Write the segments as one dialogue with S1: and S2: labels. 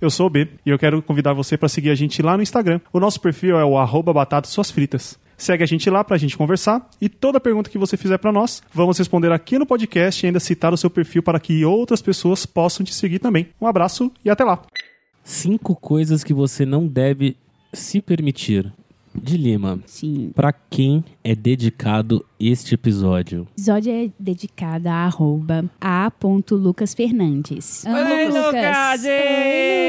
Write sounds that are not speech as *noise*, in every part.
S1: Eu sou o B e eu quero convidar você para seguir a gente lá no Instagram. O nosso perfil é o fritas. Segue a gente lá pra gente conversar e toda pergunta que você fizer para nós, vamos responder aqui no podcast e ainda citar o seu perfil para que outras pessoas possam te seguir também. Um abraço e até lá.
S2: Cinco coisas que você não deve se permitir. De Lima,
S3: Sim.
S2: pra quem é dedicado este episódio?
S3: O episódio é dedicado a arroba a.lucasfernandes. Amo
S4: Oi, Lucas!
S3: Oi,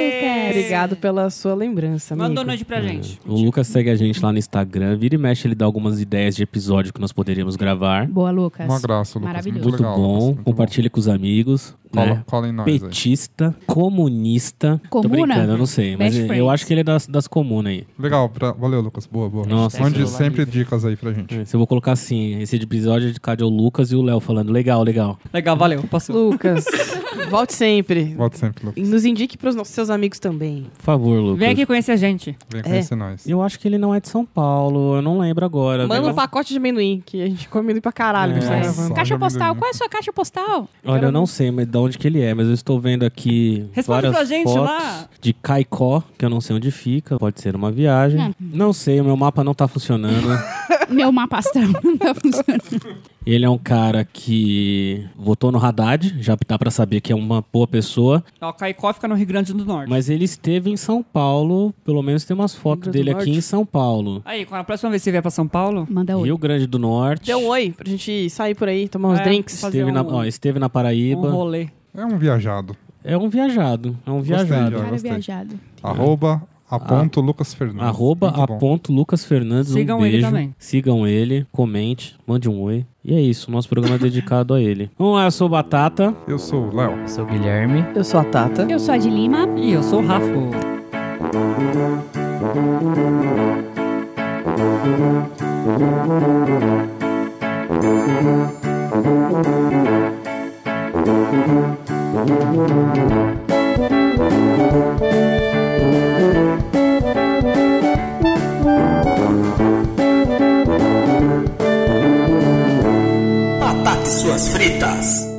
S3: Lucas!
S5: Obrigado pela sua lembrança, amigo.
S4: Manda um noite pra gente.
S2: O Lucas segue a gente lá no Instagram. Vira e mexe, ele dá algumas ideias de episódio que nós poderíamos gravar.
S3: Boa, Lucas.
S6: Uma graça, Lucas.
S3: Maravilhoso.
S2: Muito
S6: legal,
S2: bom.
S6: Lucas, muito
S2: Compartilhe com os amigos.
S6: Cola,
S2: né?
S6: cola em nós aí.
S2: Petista, comunista. Tô
S3: Comuna?
S2: brincando, eu não sei. Mas
S3: Best
S2: eu
S3: friends.
S2: acho que ele é das, das comunas aí.
S6: Legal, pra- valeu, Lucas. Boa, boa.
S2: Nossa.
S6: Mande
S4: Hashtag
S6: sempre dicas aí pra gente.
S2: Se eu vou colocar assim, esse episódio é dedicado ao Lucas e o Léo falando legal, legal.
S4: Legal, valeu. Posso.
S5: Lucas, volte sempre.
S6: Volte sempre,
S5: E
S6: Lucas.
S5: nos indique pros nossos seus amigos também.
S2: Por favor, Lucas.
S4: Vem aqui conhecer a gente.
S6: Vem
S5: É.
S6: conhecer nós.
S2: Eu acho que ele não é de São Paulo, eu não lembro agora.
S5: Manda um pacote de amendoim, que a gente come amendoim pra caralho.
S2: É.
S3: Caixa postal. Qual é a sua caixa postal?
S2: Olha, eu não sei mas de onde que ele é, mas eu estou vendo aqui
S4: Responde
S2: várias
S4: pra gente
S2: fotos
S4: lá.
S2: de Caicó, que eu não sei onde fica, pode ser uma viagem.
S3: Ah.
S2: Não sei, o meu mapa não tá funcionando. *laughs*
S3: Meu mapa astral não tá funcionando.
S2: Ele é um cara que votou no Haddad, já dá pra saber que é uma boa pessoa,
S4: Ó, O Caicó fica no Rio Grande do Norte.
S2: mas ele esteve em São Paulo, pelo menos tem umas fotos dele aqui em São Paulo.
S4: Aí, quando a próxima vez que você vier pra São Paulo,
S3: Manda oi.
S2: Rio Grande do Norte.
S5: Dê um oi pra gente sair por aí, tomar uns
S4: É,
S5: drinks.
S2: Esteve, na,
S4: um-
S2: ó, esteve na Paraíba.
S4: um rolê.
S6: É um viajado.
S2: É um viajado. É um
S6: Gostei,
S2: viajado.
S6: já.
S3: Cara
S6: gostei.
S3: viajado.
S6: Arroba a ponto Lucas Fernandes.
S2: Arroba
S6: Muito
S2: a
S6: bom.
S2: ponto Lucas Fernandes.
S4: Sigam
S2: um
S4: ele
S2: beijo.
S4: também.
S2: Sigam ele, comente, mande um oi. E é isso, nosso programa é dedicado a ele. *laughs* Vamos lá, eu sou o Batata.
S6: Eu sou o Léo.
S7: Sou o Guilherme.
S5: Eu sou a Tata.
S3: Eu sou a de Lima.
S4: E eu sou o Rafa. *laughs*
S8: Batata e suas fritas.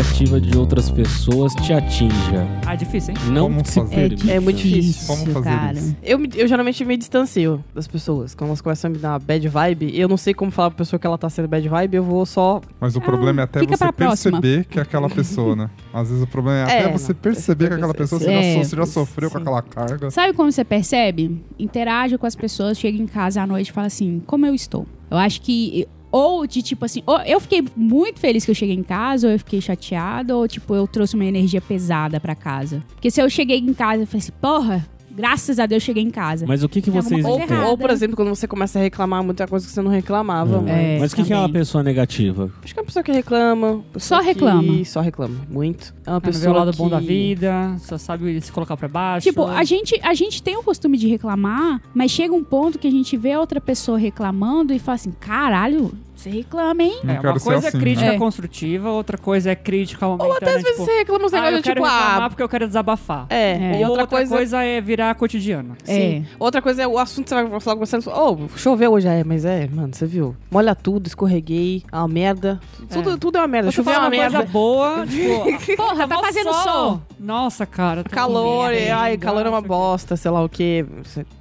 S2: Negativa de outras pessoas te atinja.
S4: Ah, é difícil, hein?
S2: Não
S6: Como
S2: se
S6: fazer?
S2: permita.
S5: É muito difícil.
S6: Como fazer
S3: cara.
S6: isso?
S5: Eu, eu geralmente me distancio das pessoas. Quando elas começam a me dar uma bad vibe, eu não sei como falar pra pessoa que ela tá sendo bad vibe, eu vou só.
S6: Mas o problema é até
S3: fica
S6: você
S3: pra próxima.
S6: perceber que é aquela pessoa, né? Às vezes o problema é até
S5: É,
S6: você
S5: não.
S6: perceber que aquela pessoa você,
S3: É,
S6: já, so- você já sofreu com
S5: sim.
S6: aquela carga.
S3: Sabe como você percebe? Interage com as pessoas, chega em casa à noite e fala assim, como eu estou? Eu acho que... Ou de tipo assim, ou eu fiquei muito feliz que eu cheguei em casa, ou eu fiquei chateada, ou tipo, eu trouxe uma energia pesada pra casa. Porque se eu cheguei em casa e falei assim, porra, graças a Deus cheguei em casa.
S2: Mas o que, que
S3: Tem
S2: vocês
S5: Ou,
S3: errada.
S5: ou, por exemplo, quando você começa a reclamar muita coisa que você não reclamava.
S2: Hum.
S5: Mas...
S3: É,
S2: Mas o que, que é uma pessoa negativa?
S5: Acho que é uma pessoa que reclama. pessoa
S3: Só reclama.
S5: que Só reclama. Muito. É uma
S4: Ah, não vê
S5: pessoa
S4: o lado
S5: que...
S4: bom da vida, só sabe se colocar pra baixo.
S3: Tipo, a gente, a gente tem o costume de reclamar, mas chega um ponto que a gente vê outra pessoa reclamando e fala assim, caralho, você reclama, hein?
S6: Não
S4: É, uma coisa
S6: assim,
S4: é crítica
S3: né? É.
S4: construtiva, outra coisa é crítica
S5: Ou
S4: momentânea.
S5: até às vezes
S4: tipo,
S5: você reclama uns
S4: ah, eu
S5: negócios, tipo,
S4: reclamar
S5: ah...
S4: porque eu quero desabafar.
S5: É,
S3: É.
S5: e outra,
S4: outra
S5: coisa...
S4: coisa... é virar cotidiano.
S5: Sim.
S3: É.
S5: Outra coisa é o assunto que você vai falar com você. Ô, choveu hoje, é, mas é, mano, você viu? Molha tudo, escorreguei, é uma merda. Tudo é, tudo é uma merda. Choveu é uma
S4: uma coisa
S5: merda.
S4: boa, *laughs* tipo,
S3: Porra, tá fazendo sol.
S4: Nossa, cara. tá
S5: Calor, e, ai, calor é uma bosta, sei lá o quê.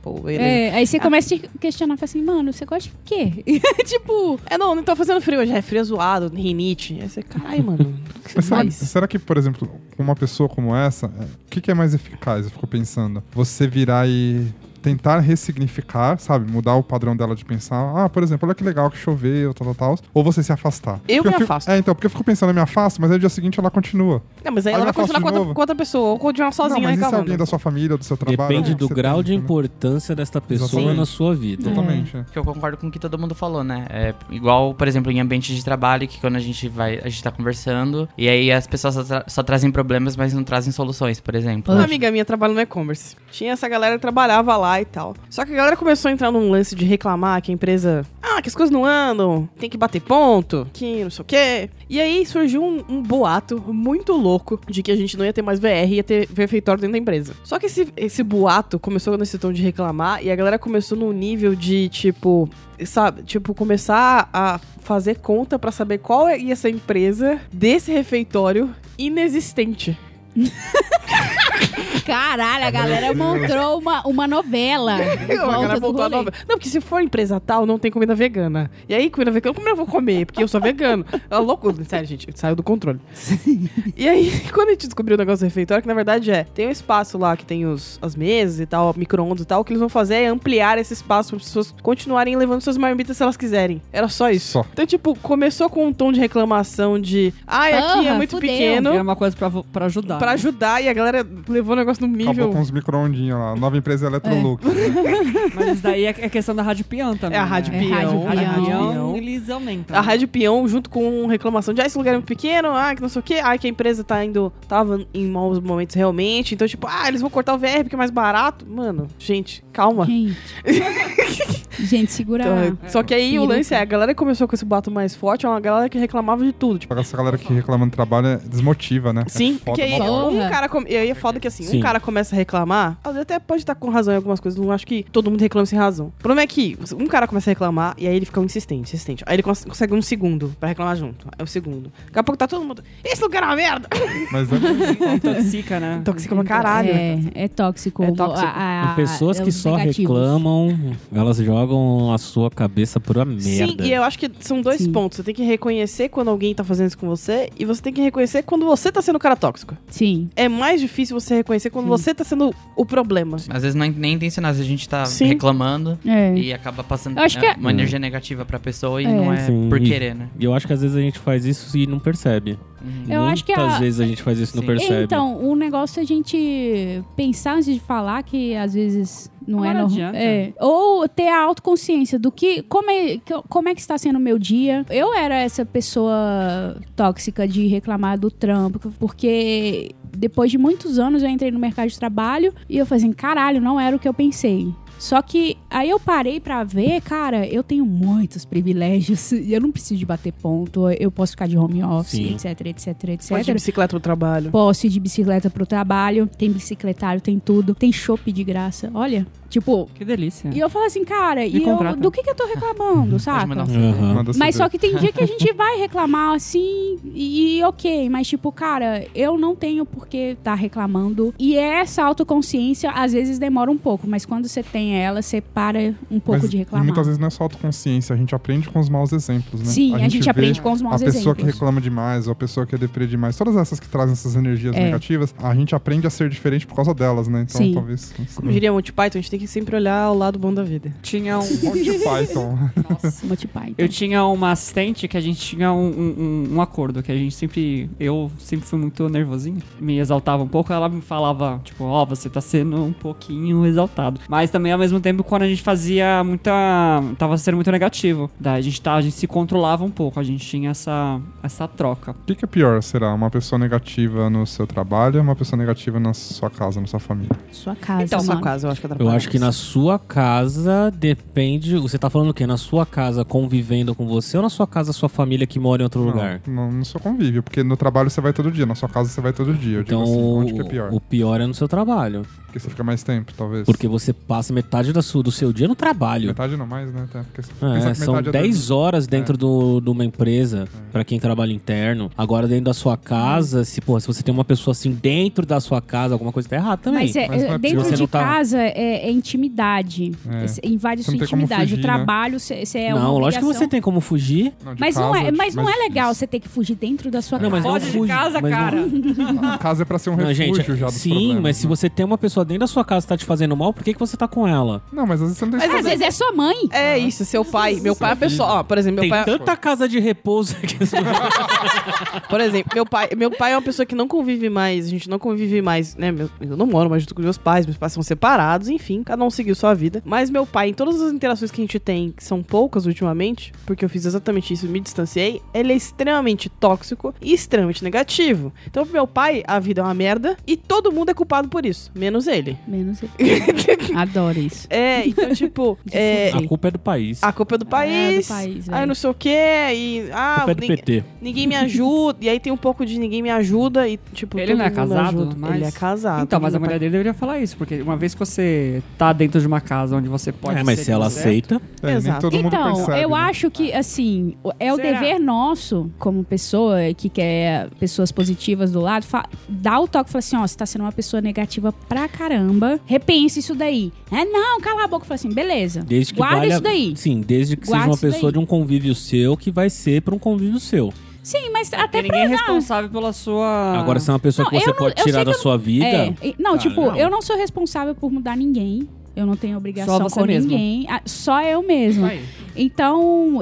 S5: Pô, ele...
S3: É, aí você começa a questionar, fala assim, mano, você gosta de quê? *laughs* tipo,
S5: É, não, não tô fazendo frio hoje, é frio zoado, rinite. Aí você, caralho, mano, que
S6: será,
S5: faz?
S6: será que, por exemplo, uma pessoa como essa, é, o que, que é mais eficaz? Eu fico pensando. Você virar e tentar ressignificar, sabe? Mudar o padrão dela de pensar. Ah, por exemplo, olha que legal que choveu, tal, tal, tal. Ou você se afastar.
S5: Eu
S6: Porque
S5: me
S6: fico-
S5: afasto.
S6: É, então, porque eu fico pensando, eu me afasto, mas aí no dia seguinte ela continua.
S5: Não, mas aí
S6: Aí
S5: ela
S6: eu
S5: vai continuar com outra, com outra pessoa, ou uma sozinha
S6: não, mas se é alguém da sua família, do seu trabalho?
S2: Depende do grau
S6: tem,
S2: de
S6: né?
S2: importância desta pessoa
S6: Exatamente.
S2: na sua vida.
S6: Totalmente. é.
S7: Que eu concordo com o que todo mundo falou, né? É igual, por exemplo, em ambiente de trabalho, que quando a gente vai, a gente tá conversando, e aí as pessoas só, tra- só trazem problemas, mas não trazem soluções, por exemplo.
S5: Uma amiga minha trabalha no e-commerce. Tinha essa galera que trabalhava lá e tal. Só que a galera começou a entrar num lance de reclamar que a empresa. Ah, que as coisas não andam, tem que bater ponto, que não sei o quê. E aí surgiu um, um boato muito louco de que a gente não ia ter mais VR, ia ter refeitório dentro da empresa. Só que esse, esse boato começou nesse tom de reclamar e a galera começou num nível de tipo. Sabe, tipo, começar a fazer conta pra saber qual ia ser a empresa desse refeitório inexistente. *laughs*
S3: Caralho, a galera montou uma, uma novela. *laughs*
S5: Eu, a galera
S3: do
S5: voltou a nova. Não, porque se for empresa tal, não tem comida vegana. E aí, comida vegana, como eu vou comer? Porque eu sou vegano. *laughs* É louco. Sério, gente, saiu do controle. e aí, *laughs* quando a gente descobriu o negócio do refeitório, que na verdade é, tem um espaço lá que tem os, as mesas e tal, micro-ondas e tal, o que eles vão fazer é ampliar esse espaço para as pessoas continuarem levando suas marmitas se elas quiserem. Era só isso.
S6: Só.
S5: Então, tipo, começou com um tom de reclamação de, ai, aqui é muito
S3: fudeu.
S5: pequeno.
S4: Era uma coisa pra ajudar.
S5: Pra
S4: né?
S5: ajudar, e a galera levou o negócio no nível.
S6: Acabou com os micro-ondinhos lá. Nova empresa Electrolux. *laughs*
S4: Mas isso daí é, é questão da Rádio Peão também.
S5: É a Rádio
S4: né?
S3: É Rádio
S5: Peão.
S4: Rádio
S3: Peão.
S4: Peão, eles aumentam.
S5: A Rádio Peão, junto com reclamação de, ah, esse lugar é muito pequeno, ah, que não sei o quê, ah, que a empresa tá indo, tava em maus momentos realmente, então, tipo, ah, eles vão cortar o VR porque é mais barato. Mano, gente, calma.
S3: Gente. Gente, segura.
S5: Então, só que aí o lance é, a galera que começou com esse bato mais forte é uma galera que reclamava de tudo, tipo,
S6: Essa galera que reclama do trabalho é desmotiva, né?
S5: Sim,
S6: é foda,
S5: porque aí um cara. come- E aí é foda que assim,
S2: Sim.
S5: um cara começa a reclamar, às vezes até pode estar com razão em algumas coisas, não acho que todo mundo reclama sem razão. O problema é que um cara começa a reclamar e aí ele fica insistente, insistente. Aí ele cons- consegue um segundo pra reclamar junto. É o segundo. Daqui a pouco tá todo mundo. Esse lugar é uma merda!
S6: Mas é
S4: Intoxica, né?
S5: Toxica pra caralho.
S3: É, é tóxico.
S5: É tóxico.
S3: A- a-
S2: pessoas que só
S3: negativos.
S2: reclamam, elas jogam a sua cabeça por a merda.
S5: Sim, e eu acho que são dois
S3: Sim.
S5: pontos. Você tem que reconhecer quando alguém tá fazendo isso com você e você tem que reconhecer quando você tá sendo o cara tóxico.
S3: Sim.
S5: É mais difícil você reconhecer quando
S3: Sim.
S5: você tá sendo o problema.
S7: Às vezes não é nem intencional, às vezes a gente tá
S5: Sim.
S7: reclamando
S3: É.
S7: e acaba passando
S3: que
S7: é, uma energia negativa pra pessoa e
S3: É.
S7: não é
S2: Sim,
S7: por querer, né?
S2: E eu acho que às vezes a gente faz isso e não percebe.
S7: Uhum.
S3: Eu acho que a-
S2: Muitas vezes a gente faz isso e não percebe.
S3: Então, o negócio é a gente pensar antes de falar que às vezes não
S4: Não
S3: é normal. É. Ou ter a autoconsciência do que como, é que- como é que está sendo o meu dia. Eu era essa pessoa tóxica de reclamar do trampo, porque depois de muitos anos eu entrei no mercado de trabalho e eu falei assim, caralho, não era o que eu pensei. Só que aí eu parei pra ver, cara, eu tenho muitos privilégios *laughs* e eu não preciso de bater ponto, eu posso ficar de home office,
S2: Sim.
S3: etc, etc, etc.
S5: Pode ir de bicicleta pro trabalho.
S3: Posso ir de bicicleta pro trabalho, tem bicicletário, tem tudo, tem chopp de graça. Olha, tipo,
S4: Que delícia.
S3: e eu falo assim, cara, e eu, do que que eu tô reclamando, *laughs*
S7: um
S2: Aham.
S6: Manda
S3: Mas só que tem dia que a gente *laughs* vai reclamar assim e, ok, mas tipo, cara, eu não tenho por que tá reclamando. E essa autoconsciência às vezes demora um pouco, mas quando você tem ela, você para um pouco
S6: Mas,
S3: de
S6: E
S3: reclamar.
S6: muitas vezes não é só autoconsciência, a gente aprende com os maus exemplos, né?
S3: Sim, a gente,
S6: vê
S3: aprende com os maus
S6: A pessoa
S3: exemplos.
S6: que reclama demais, ou a pessoa que é deprê demais, todas essas que trazem essas energias
S3: É.
S6: negativas, a gente aprende a ser diferente por causa delas, né? Então
S3: Sim.
S6: talvez.
S5: Como diria Monty Python, a gente tem que sempre olhar o lado bom da vida.
S4: Tinha um. *laughs*
S6: Monty Python.
S4: Nossa. *laughs*
S3: Monty Python.
S4: Eu tinha uma assistente que a gente tinha um, um- um- acordo, que a gente sempre. Eu sempre fui muito nervosinho, me exaltava um pouco. Ela me falava, tipo, ó, você tá sendo um pouquinho exaltado. Mas também, ao mesmo tempo, quando a gente fazia muita. tava sendo muito negativo. Daí a gente, tá, a gente se controlava um pouco, a gente tinha essa, essa troca.
S6: O que, que é pior? Será uma pessoa negativa no seu trabalho ou uma pessoa negativa na sua casa, na sua família?
S3: Sua casa,
S5: Então, sua
S3: mano.
S5: casa, eu acho que
S2: Eu acho que na sua casa depende. Você tá falando o quê? Na sua casa convivendo com você ou na sua casa sua família que mora em outro lugar?
S6: Não, no seu convívio, porque no trabalho você vai todo dia, na sua casa você vai todo dia. Eu
S2: Então,
S6: assim, é pior?
S2: o pior é no seu trabalho.
S6: Porque você fica mais tempo, talvez.
S2: Porque você passa metade da sua, do seu dia no trabalho.
S6: Metade não mais, né? Porque você
S2: É, são
S6: metade é
S2: 10 horas dentro do, de uma empresa pra quem trabalha interno. Agora, dentro da sua casa, se, porra, se você tem uma pessoa assim dentro da sua casa, alguma coisa tá errada também.
S3: Mas, é,
S6: Mas não é
S3: dentro de
S2: não tá-
S3: casa é, é intimidade.
S6: É.
S3: Invade
S6: Você
S3: sua
S6: não
S3: intimidade.
S6: fugir,
S3: o
S6: né?
S3: trabalho, você é uma
S2: não, lógico que você tem como fugir.
S6: Não,
S3: Mas não
S6: casa
S3: é, mas não é legal você ter que fugir dentro da sua
S2: Não, mas
S3: casa.
S2: não
S4: Foge de casa,
S2: mas não-
S4: cara.
S6: A casa é pra ser um
S2: Não,
S6: refúgio
S2: gente,
S6: já
S2: sim,
S6: problemas,
S2: mas se
S6: né?
S2: você tem uma pessoa dentro da sua casa tá te fazendo mal, por que, que você tá com ela?
S6: Não, mas às vezes você não tem
S3: Às
S6: escolha.
S3: vezes é sua mãe.
S5: É isso, seu pai. Meu pai é a pessoa. Ó, por exemplo, meu
S2: tem
S5: pai.
S2: tanta casa de repouso que *laughs*
S5: Por exemplo, meu pai, meu pai é uma pessoa que não convive mais, a gente não convive mais, né? meu- eu não moro mais junto com meus pais, meus pais são separados, enfim, cada um seguiu sua vida. Mas meu pai, em todas as interações que a gente tem, que são poucas ultimamente, porque eu fiz exatamente isso e me distanciei, ele é extremamente tóxico e extremamente negativo. Então, pro meu pai, a vida é uma merda e todo mundo é culpado por isso, menos ele. Ele.
S3: Menos ele. *laughs* Adoro isso.
S5: É, então, tipo, *laughs* é,
S2: A culpa é do país.
S5: a culpa é do país.
S3: É, do país,
S5: aí
S3: velho.
S5: não sei o quê, e.
S2: A
S5: Ah,
S2: culpa é do
S5: ninguém,
S2: PT.
S5: ninguém me ajuda. E aí tem um pouco de ninguém me ajuda e, tipo,
S4: Ele não é casado, mas-
S5: Ele é casado.
S4: Então, mas a mulher dele deveria falar isso, porque uma vez que você tá dentro de uma casa onde você pode
S2: É, mas
S4: ser
S2: se ela
S4: certo,
S2: aceita,
S6: É, nem
S5: Exato.
S6: todo mundo
S3: Então,
S6: percebe.
S3: eu
S6: né?
S3: acho que, assim, é o
S4: Será?
S3: dever nosso, como pessoa que quer pessoas positivas do lado, dar o toque e falar assim: ó, você tá sendo uma pessoa negativa pra caramba, repense isso daí. É, não, cala a boca. Fala assim, beleza.
S2: desde que
S3: Guarda
S2: valha...
S3: isso daí.
S2: Sim, desde que
S3: Guarda
S2: seja uma pessoa
S3: daí.
S2: de um convívio seu que vai ser pra um convívio seu.
S3: Sim, mas
S4: Porque
S3: até
S4: ninguém é responsável pela sua.
S2: Agora, se é uma pessoa
S3: Não,
S2: que você
S3: não-
S2: pode tirar da
S3: eu
S2: sua vida...
S3: É, não,
S2: Cara,
S3: tipo,
S2: não.
S3: eu não sou responsável por mudar ninguém. Eu não tenho obrigação
S4: você
S3: com
S4: mesma.
S3: ninguém. Ah, Só eu mesma. Então,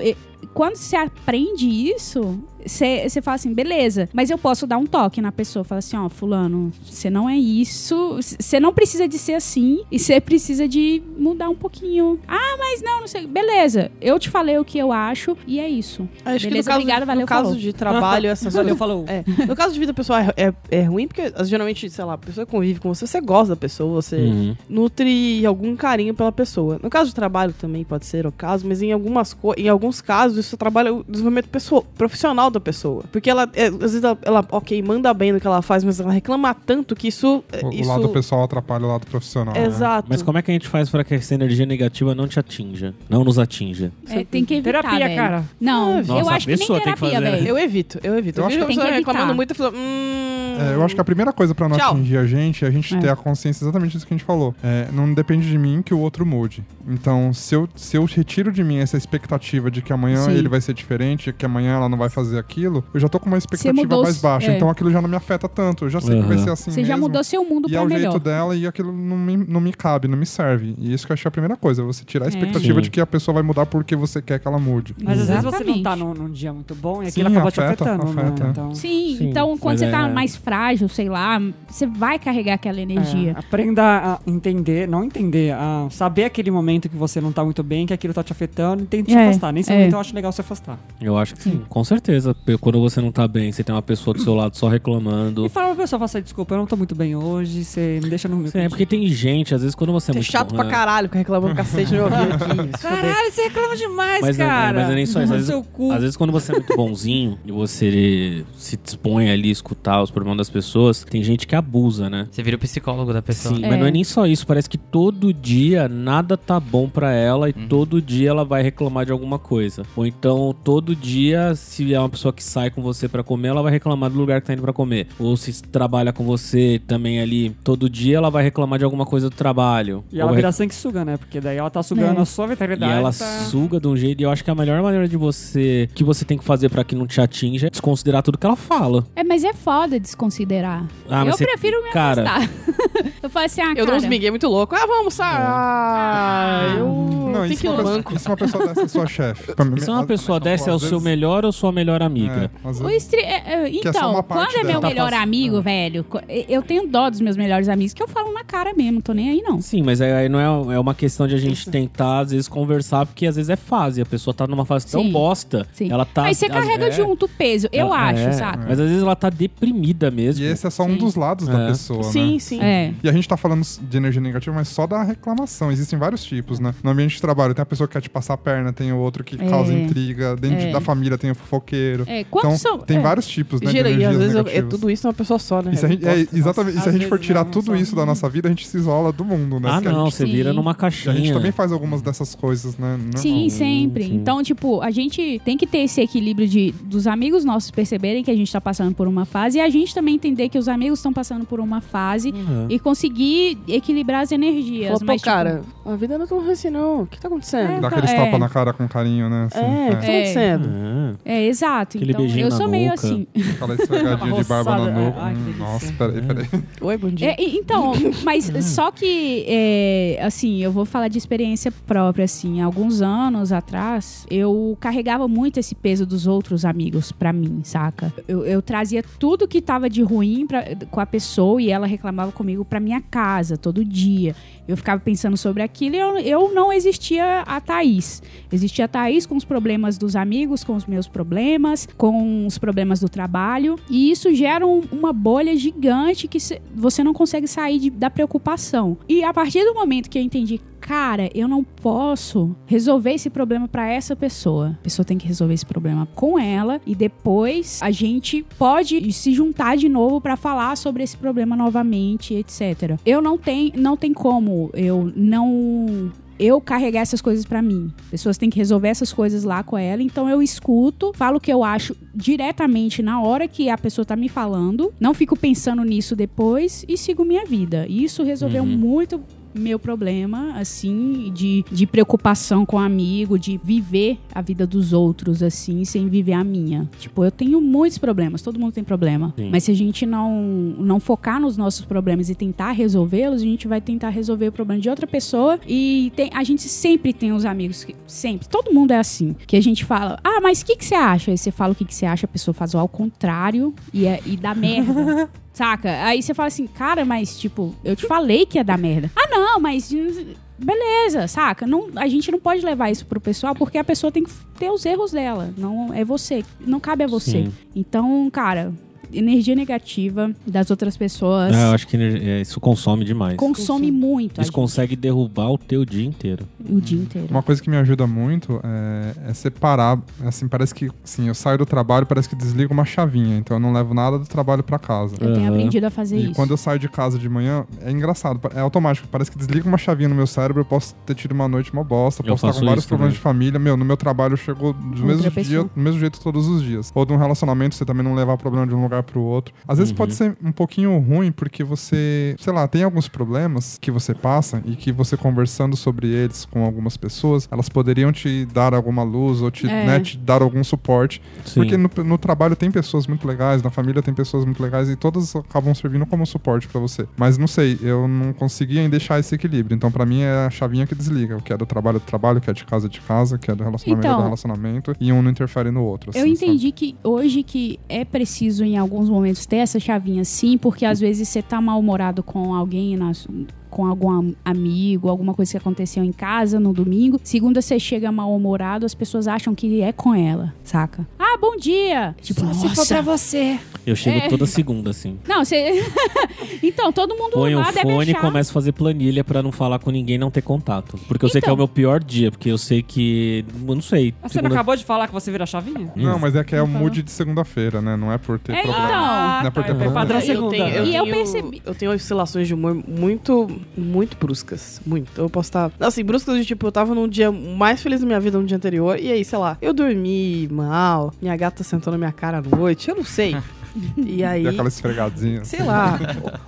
S3: quando você aprende isso, você você fala assim, beleza, mas eu posso dar um toque na pessoa, falar assim, ó, fulano, você não é isso, você não precisa de ser assim e você precisa de mudar um pouquinho. Ah, mas não, não sei. Beleza, eu te falei o que eu acho e é isso.
S5: Acho
S3: Beleza,
S5: que no caso,
S3: obrigada, valeu,
S5: no caso
S3: falou.
S5: de trabalho, essas *laughs*
S4: Valeu,
S5: coisas.
S4: falou.
S5: É, no caso de vida pessoal é, é, é ruim porque geralmente, sei lá, a pessoa convive com você, você gosta da pessoa, você
S2: Uhum.
S5: nutre algum carinho pela pessoa. No caso de trabalho também pode ser o caso, mas em algumas em alguns casos isso trabalha o desenvolvimento pessoal, profissional da pessoa. Porque ela, é, às vezes, ela, ela, ok, manda bem no que ela faz, mas ela reclama tanto que isso.
S6: O, o
S5: isso
S6: lado pessoal atrapalha o lado profissional. né?
S5: Exato.
S2: Mas como é que a gente faz pra que essa energia negativa não te atinja? Não nos atinja?
S3: É, tem que evitar,
S4: Terapia,
S3: velho.
S4: cara.
S3: Não, eu
S2: nossa, a
S3: acho que nem
S2: pessoa tem que
S3: terapia, velho.
S5: Eu evito, eu evito.
S6: Eu
S5: Eu
S6: acho
S5: a
S3: que tem
S5: pessoa reclamando muito e falo, hum.
S6: É, eu acho que a primeira coisa pra não
S5: Tchau.
S6: atingir a gente é a gente
S3: É.
S6: ter a consciência exatamente disso que a gente falou. É, não depende de mim que o outro mude. Então, se eu, se eu retiro de mim essa expectativa de que amanhã
S3: Sim.
S6: ele vai ser diferente, que amanhã ela não vai fazer aquilo, eu já tô com uma expectativa mais baixa.
S3: é.
S6: Então aquilo já não me afeta tanto. Eu já sei que vai ser assim
S3: Você já
S6: mesmo.
S3: mudou seu mundo
S6: E
S3: pra
S6: é o
S3: melhor.
S6: jeito dela e aquilo não me, não me cabe, não me serve. E isso que eu é a primeira coisa, você tirar a
S3: É.
S6: expectativa
S2: Sim.
S6: de que a pessoa vai mudar porque você quer que ela mude.
S4: Mas às vezes você não tá num, num dia muito bom e
S6: Sim,
S4: aquilo acaba te
S6: afeta,
S4: afetando,
S6: afeta.
S4: né? Então,
S3: Sim,
S2: Sim,
S3: então quando
S2: mas
S3: você tá
S2: é-
S3: mais frágil, sei lá, você vai carregar aquela
S4: é,
S3: energia.
S4: aprenda a entender, não entender, a saber aquele momento que você não tá muito bem, que aquilo tá te afetando e tente te
S3: É,
S4: afastar. Nesse
S3: é.
S4: momento eu acho legal se afastar.
S2: Eu acho que sim, com certeza. Porque Quando você não tá bem, você tem uma pessoa do seu lado só reclamando.
S4: E fala pra pessoa, faça desculpa, eu não tô muito bem hoje, você me deixa no meu
S2: Sim, é porque tem gente, às vezes, quando você é
S5: Você é
S2: muito
S5: chato
S2: bom,
S5: pra
S2: né?
S5: caralho, fica reclamando cacete no meu ouvido aqui.
S4: Caralho, você reclama demais,
S2: Mas, não-
S4: cara.
S2: mas é nem só isso. Às vezes,
S4: Seu cu.
S2: às vezes quando você é muito bonzinho e você se dispõe ali a escutar os problemas das pessoas, tem gente que abusa, né?
S7: Você vira o psicólogo da pessoa.
S2: Sim,
S3: É.
S2: mas não é nem só isso. Parece que todo dia nada tá bom pra ela e todo dia ela vai reclamar de alguma coisa. Ou então todo dia, se é uma pessoa que sai com você pra comer, ela vai reclamar do lugar que tá indo pra comer. Ou se trabalha com você também ali, todo dia ela vai reclamar de alguma coisa do trabalho.
S4: E ela
S2: vai
S4: vira sanguessuga, né? Porque daí ela tá sugando
S3: É.
S4: a sua
S2: e
S4: vitalidade.
S2: ela
S4: tá...
S2: suga de um jeito. E eu acho que a melhor maneira de você. que você tem que fazer pra que não te atinja é desconsiderar tudo que ela fala.
S3: É, mas é foda desconsiderar.
S2: Ah,
S3: eu
S2: você-
S3: prefiro me
S2: cara-
S3: afastar. *laughs* eu falo assim, ah,
S5: Eu dou
S3: cara,
S5: uns migué muito louco. Ah, vamos almoçar. Ah, eu
S6: Não, isso
S5: que ir
S6: é,
S5: no
S6: uma pessoa,
S5: banco.
S6: isso é uma pessoa dessa é sua chefe. *laughs*
S2: Se uma
S6: às-
S2: pessoa dessa é o seu melhor ou sua melhor amiga?
S6: É,
S3: O estre... é, é,
S6: é
S3: Então,
S6: parte
S3: quando é meu
S6: dela.
S3: melhor
S2: Tá
S3: amigo,
S6: É.
S3: velho, eu tenho dó dos meus melhores amigos, que eu falo na cara mesmo, tô nem aí não.
S2: Sim, mas aí não é, é uma questão de a gente tentar, às vezes, conversar, porque às vezes é fase. A pessoa tá numa fase tão
S3: Sim.
S2: bosta.
S3: Sim.
S2: Ela tá.
S3: Aí você carrega
S2: é,
S3: junto o peso, eu
S2: ela-
S3: acho,
S2: é,
S3: sabe?
S2: Mas às vezes ela tá deprimida mesmo.
S6: E esse é só um
S3: Sim.
S6: dos lados da
S2: É.
S6: pessoa,
S5: Sim,
S6: né?
S5: sim.
S3: É.
S6: E a gente tá falando de energia negativa, mas só da reclamação. Existem vários tipos, né? No ambiente de trabalho, tem a pessoa que quer te passar a perna, tem o outro que
S3: É.
S6: causa intriga. Dentro
S3: É.
S6: da família tem o fofoqueiro.
S3: É, quantos
S6: Então,
S3: são.
S6: tem
S3: é.
S6: vários tipos, né?
S5: Gira,
S6: de
S5: e às vezes eu- é tudo isso numa pessoa só, né?
S6: E se a gente, é, exatamente. E se a gente for
S4: vezes
S6: tirar
S4: não,
S6: tudo isso da nossa vida, a gente se isola do mundo, né?
S2: Ah,
S6: Porque
S2: não,
S6: gente-
S2: você vira numa
S6: E a
S2: caixinha.
S6: gente também faz algumas dessas coisas, né? Normal.
S3: Sim, sempre.
S2: sim.
S3: Então, tipo, a gente tem que ter esse equilíbrio de dos amigos nossos perceberem que a gente tá passando por uma fase e a gente também entender que os amigos estão passando por uma fase
S2: Uhum.
S3: e conseguir equilibrar as energias.
S5: Falou, pô,
S3: mas, tipo,
S5: cara, a vida não é tão assim, não. O que tá acontecendo?
S6: Dá aqueles
S3: É.
S6: tapas na cara com carinho, né? Assim,
S5: É, o que tá
S3: É.
S5: acontecendo?
S2: Ah,
S3: É, exato.
S2: Aquele
S3: então,
S2: beijinho
S3: eu
S2: na
S3: sou meio assim. *laughs*
S6: Aquela esfregadinha de barba
S4: é.
S6: nuca.
S4: Ai, que
S6: Hum. Nossa, peraí, peraí.
S5: Oi, bom dia.
S3: É, então, mas só que, é, assim, eu vou falar de experiência própria, assim. Alguns anos atrás, eu carregava muito esse peso dos outros amigos pra mim, saca? Eu, eu trazia tudo que tava de ruim pra, com a pessoa e ela reclamava comigo comigo pra minha casa todo dia. Eu ficava pensando sobre aquilo e eu, eu não existia a Thaís. Existia a Thaís com os problemas dos amigos, com os meus problemas, com os problemas do trabalho. E isso gera um- uma bolha gigante que cê- você não consegue sair de- da preocupação. E a partir do momento que eu entendi, cara, eu não posso resolver esse problema pra essa pessoa. A pessoa tem que resolver esse problema com ela e depois a gente pode se juntar de novo pra falar sobre esse problema novamente, etc. Eu não tenho, não tem como eu não eu carregar essas coisas pra mim. Pessoas têm que resolver essas coisas lá com ela, então eu escuto, falo o que eu acho diretamente na hora que a pessoa tá me falando, não fico pensando nisso depois e sigo minha vida. E isso resolveu muito meu problema, assim, de, de preocupação com o amigo, de viver a vida dos outros, assim, sem viver a minha. Tipo, eu tenho muitos problemas, todo mundo tem problema.
S2: Sim.
S3: Mas se a gente não, não focar nos nossos problemas e tentar resolvê-los, a gente vai tentar resolver o problema de outra pessoa. E tem, a gente sempre tem os amigos, que, sempre, todo mundo é assim, que a gente fala, ah, mas o que, que você acha? Aí você fala o que, que você acha, a pessoa faz o ao contrário e, é, e dá merda. *laughs* Saca? Aí você fala assim, cara, mas tipo, eu te falei que ia dar merda. Ah, não, mas. Beleza, saca? Não, a gente não pode levar isso pro pessoal porque a pessoa tem que ter os erros dela. Não é você. Não cabe a você.
S2: Sim.
S3: Então, cara, energia negativa das outras pessoas
S2: É, eu acho que é, isso consome demais.
S3: consome muito a
S2: Isso
S3: gente,
S2: consegue derrubar o teu dia inteiro.
S3: o dia inteiro.
S6: Uma coisa que me ajuda muito é, é separar. Assim, parece que assim, eu saio do trabalho, parece que desligo uma chavinha. Então eu não levo nada do trabalho pra casa.
S3: Eu tenho
S2: Aham.
S3: aprendido a fazer
S6: E
S3: isso.
S6: quando eu saio de casa de manhã, é engraçado, é automático. Parece que desliga uma chavinha no meu cérebro, eu posso ter tido uma noite uma bosta,
S2: Eu
S6: posso estar com vários problemas
S2: também.
S6: de família. Meu, no meu trabalho chegou do mesmo,
S3: pessoa.
S6: dia, do mesmo jeito todos os dias. Ou de um relacionamento, você também não levar problema de um lugar pro outro. Às vezes
S2: Uhum.
S6: pode ser um pouquinho ruim, porque você, sei lá, tem alguns problemas que você passa e que você conversando sobre eles com algumas pessoas, elas poderiam te dar alguma luz ou te,
S3: É.
S6: né, te dar algum suporte.
S2: Sim.
S6: Porque no, no trabalho tem pessoas muito legais, na família tem pessoas muito legais e todas acabam servindo como suporte pra você. Mas não sei, eu não consegui ainda deixar esse equilíbrio. Então pra mim é a chavinha que desliga. O que é do trabalho do trabalho, o que é de casa de casa, o que é do relacionamento
S3: Então,
S6: do relacionamento. E um não interfere no outro.
S3: Eu
S6: assim, sabe?
S3: entendi que hoje que é preciso em alguns momentos ter essa chavinha sim, porque às vezes você tá mal-humorado com alguém com algum am- amigo, alguma coisa que aconteceu em casa no domingo. Segunda você chega mal-humorado, as pessoas acham que é com ela, saca? Ah, bom dia! Tipo,
S5: Só se for
S3: nossa.
S5: pra você.
S2: Eu chego
S3: É.
S2: toda segunda, assim.
S3: Não, você *laughs* Então, todo mundo
S2: Põe o
S3: lá deve
S2: fone e começo a fazer planilha pra não falar com ninguém e não ter contato. Porque eu sei que é
S3: Então.
S2: o meu pior dia, porque eu sei que. Eu não sei.
S4: Ah, Você não acabou de falar que você vira chavinha?
S6: Não, mas é que é o mood de segunda-feira, né? Não é por ter
S3: É,
S6: problema.
S3: então.
S6: Não é por ter
S4: é
S6: problema.
S4: padrão
S5: Eu
S4: segunda.
S5: tenho, eu
S3: E eu
S5: tenho-
S3: percebi-
S5: Eu tenho oscilações de humor muito, muito bruscas. Muito. Eu posso estar. Assim, bruscas de tipo, eu tava num dia mais feliz da minha vida no dia anterior. E aí, sei lá, eu dormi mal, minha gata sentou na minha cara à noite, eu não sei. *laughs* E aí.
S6: E aquela esfregadinha.
S5: Sei lá,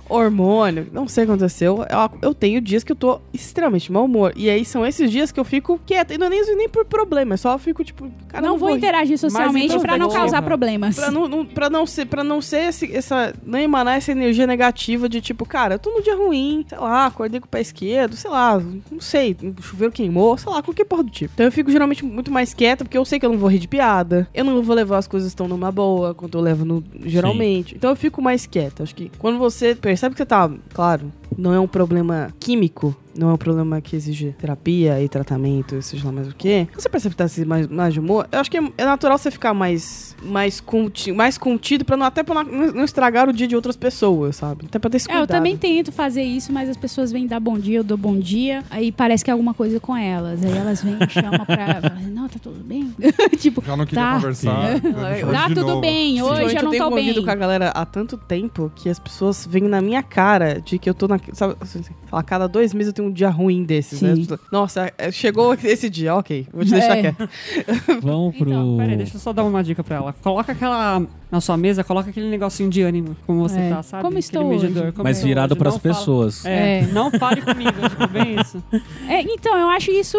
S5: hormônio, não sei o que aconteceu. Eu, eu tenho dias que eu tô extremamente mau humor. E aí são esses dias que eu fico quieta. E não é nem, nem por problema, é só eu fico tipo. Cara,
S3: não, vou interagir socialmente
S4: então
S3: pra não causar problemas.
S5: Pra não, não, pra não ser, pra não ser esse, essa. Não emanar essa energia negativa de tipo, cara, eu tô num dia ruim, sei lá, acordei com o pé esquerdo, sei lá, não sei, o chuveiro queimou, sei lá, qualquer porra do tipo. Então eu fico geralmente muito mais quieta, porque eu sei que eu não vou rir de piada, eu não vou levar as coisas tão numa boa, quanto eu levo no, geralmente. Então eu fico mais quieta. Acho que quando você percebe que você tá, claro, não é um problema químico, não é um problema que exige terapia e tratamento, seja lá mais o que. Você percebe que tá assim, mais, mais de humor. Eu acho que é, natural você ficar mais, mais, conti, mais contido pra não, até pra não, não estragar o dia de outras pessoas, sabe? Até pra ter esse
S3: É, eu também tento fazer isso, mas as pessoas vêm dar bom dia, eu dou bom dia, aí parece que é alguma coisa com elas. Aí elas vêm e *laughs* chamam pra. Não, tá tudo bem? *laughs* tipo,
S6: Já não queria
S3: Tá.
S6: conversar.
S5: Sim.
S6: né,
S5: Tá
S3: tudo
S6: novo.
S3: bem, hoje
S5: Ultimamente
S3: eu não
S5: tenho
S3: tô bem.
S5: com a galera há tanto tempo que as pessoas vêm na minha cara de que eu tô na. Sabe, assim, a cada dois meses eu tenho um dia ruim desses, né?
S3: Sim.
S5: Pessoas, Nossa, é, chegou esse dia, ok, vou te deixar
S3: É.
S5: quieto. *laughs*
S2: Vamos pro.
S3: Então,
S4: Pera aí, deixa eu só dar uma dica pra ela. Coloca aquela. Na sua mesa, coloca aquele negocinho de ânimo, como você
S3: É.
S4: tá, sabe?
S3: Como
S4: Aquele
S3: estou
S4: medidor.
S3: hoje?
S4: Como
S2: Mas
S4: estou
S2: virado
S4: hoje.
S2: pras
S4: Não fala-
S2: pessoas.
S4: É,
S3: É.
S4: não fale comigo, tipo, bem isso. *laughs*
S3: É, então, eu acho isso.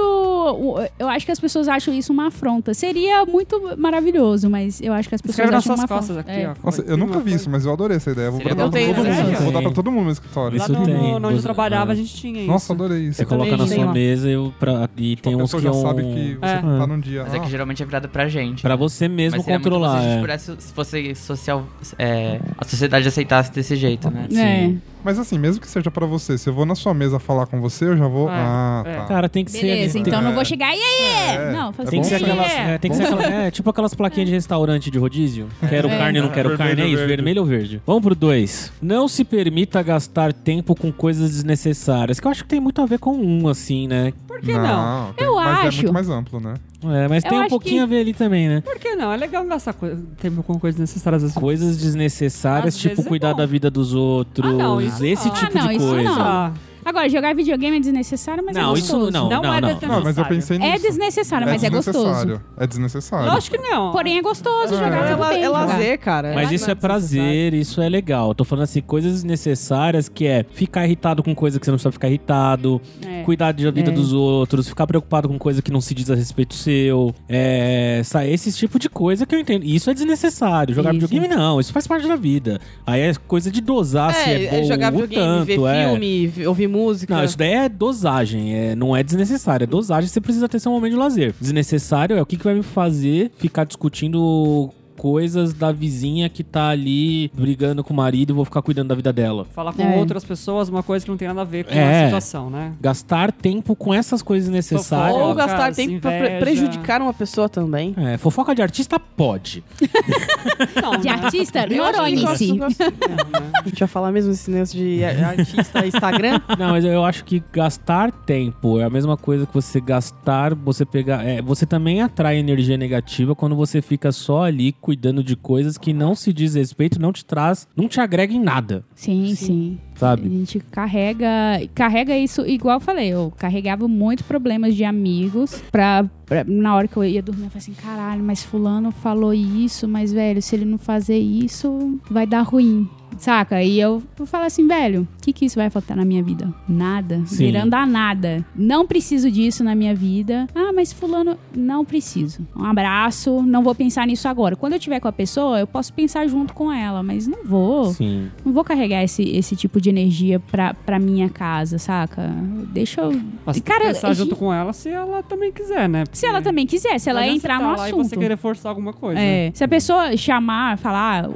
S3: Eu acho que as pessoas acham isso uma afronta. Seria muito maravilhoso, mas eu acho que as pessoas
S4: Escreve
S3: acham
S4: suas
S3: uma
S4: costas
S3: afronta.
S4: aqui,
S3: É.
S4: ó.
S6: Nossa, eu nunca vi isso, mas eu adorei essa ideia. Vou
S7: Seria
S6: dar pra todo
S5: Eu
S6: mundo.
S5: tenho,
S6: Vou dar
S2: né?
S6: pra todo mundo no escritório.
S4: Lá
S2: Isso
S4: no,
S2: tem.
S4: no, onde eu trabalhava,
S2: é.
S4: a gente tinha isso.
S6: Nossa, adorei isso.
S2: Você coloca na sua mesa eu, pra, e tem
S6: a
S2: uns que
S6: já
S2: é um...
S6: sabe que você
S4: É.
S6: tá num dia.
S7: Mas é que
S6: Ah,
S7: geralmente é virado pra gente.
S2: Pra você mesmo controlar.
S7: se
S2: é.
S7: pudesse, se fosse social, é, a sociedade aceitasse desse jeito, né?
S3: É.
S6: Mas assim, mesmo que seja pra você, se eu vou na sua mesa falar com você, eu já vou.
S4: É,
S6: ah,
S4: é.
S6: tá.
S2: Cara, tem que ser...
S3: Beleza,
S2: tem-
S3: então
S6: É.
S3: não vou chegar e aí?
S6: É.
S3: Não, faz
S2: Tem que ser aquelas, tem que ser aquela- é, tipo aquelas plaquinhas de restaurante de rodízio. Quero
S3: É.
S2: carne, não quero carne, é isso? Vermelho ou verde? Vamos pro dois. Não se permita gastar tempo com coisas desnecessárias. Que eu acho que tem muito a ver com um, assim, né?
S4: Por que não?
S6: tem-
S3: Eu
S6: mas é
S3: acho.
S6: muito mais amplo, né?
S2: É, mas
S3: Eu
S2: tem um
S3: acho
S2: pouquinho
S3: que-
S2: a ver ali também, né?
S4: Por que não? É legal gastar coi- tempo com coisas necessárias vezes.
S2: Coisas desnecessárias,
S4: Às
S2: tipo
S4: vezes é
S2: cuidar
S4: bom.
S2: da vida dos outros.
S4: Ah, não, isso
S2: esse
S4: não.
S2: tipo
S3: Ah, não,
S2: de
S3: isso
S2: coisa.
S3: não.
S4: Ah,
S3: Agora, jogar videogame é desnecessário, mas
S2: Não,
S3: é
S2: isso
S3: gostoso.
S2: não,
S4: Não
S2: não,
S4: é
S2: não.
S4: desnecessário.
S6: Não, mas eu pensei nisso.
S3: É desnecessário, mas é gostoso.
S6: desnecessário. É desnecessário.
S4: Lógico que não.
S3: Porém, é gostoso
S6: É.
S3: jogar
S5: É, la-
S3: bem.
S5: é
S3: jogar.
S5: lazer, cara.
S2: Mas isso é
S5: desnecessário.
S2: prazer, isso é legal. Tô falando assim, coisas desnecessárias que é ficar irritado com coisa que você não precisa ficar irritado,
S3: É.
S2: cuidar da vida
S3: É.
S2: dos outros, ficar preocupado com coisa que não se diz a respeito seu. É, esse tipo de coisa que eu entendo. Isso é desnecessário. Jogar
S3: Isso.
S2: videogame não, isso faz parte da vida. Aí é coisa de dosar se é,
S5: É,
S2: bom
S5: é jogar
S2: ou
S5: videogame,
S2: tanto,
S5: ver
S2: é.
S5: filme, ouvir música.
S2: Não, isso daí é dosagem, é, não é desnecessário. É dosagem, você precisa ter seu momento de lazer. Desnecessário é o que, que vai me fazer ficar discutindo coisas da vizinha que tá ali brigando com o marido e vou ficar cuidando da vida dela.
S4: Falar com
S3: É.
S4: outras pessoas uma coisa que não tem nada a ver com
S2: É.
S4: a situação, né?
S2: Gastar tempo com essas coisas necessárias.
S5: Ou
S4: Fofoca,
S5: gastar tempo pra pre- prejudicar uma pessoa também.
S2: É, fofoca de artista pode. *laughs*
S4: Não,
S3: De
S4: né?
S3: artista,
S5: gosto- gosto- A gente vai falar mesmo esse negócio de artista Instagram. *laughs*
S2: Não, mas eu acho que gastar tempo é a mesma coisa que você gastar, você pegar. É, você também atrai energia negativa quando você fica só ali cuidando de coisas que não se diz respeito, não te traz, não te agrega em nada,
S3: Sim, sim. A
S2: sabe?
S3: gente carrega, carrega isso, igual eu falei, eu carregava muito problemas de amigos pra, pra- na hora que eu ia dormir, eu falei assim, caralho, mas fulano falou isso, mas velho, se ele não fazer isso, vai dar ruim. Saca? E eu, falo assim, velho, o que que isso vai faltar na minha vida? Nada.
S2: Sim.
S3: Virando a nada. Não preciso disso na minha vida. Ah, mas fulano, não preciso. Um abraço, não vou pensar nisso agora. Quando eu tiver com a pessoa, eu posso pensar junto com ela, mas não vou.
S2: Sim.
S3: Não vou carregar esse, esse tipo de energia pra, pra minha casa, saca? Deixa eu.
S4: Mas
S3: Cara,
S4: pensar
S3: a
S4: junto
S3: gente-
S4: com ela se ela também quiser, né?
S3: Se ela também quiser, se ela entrar no
S4: lá E
S3: assunto.
S4: você querer forçar alguma coisa.
S3: É, se a pessoa chamar, falar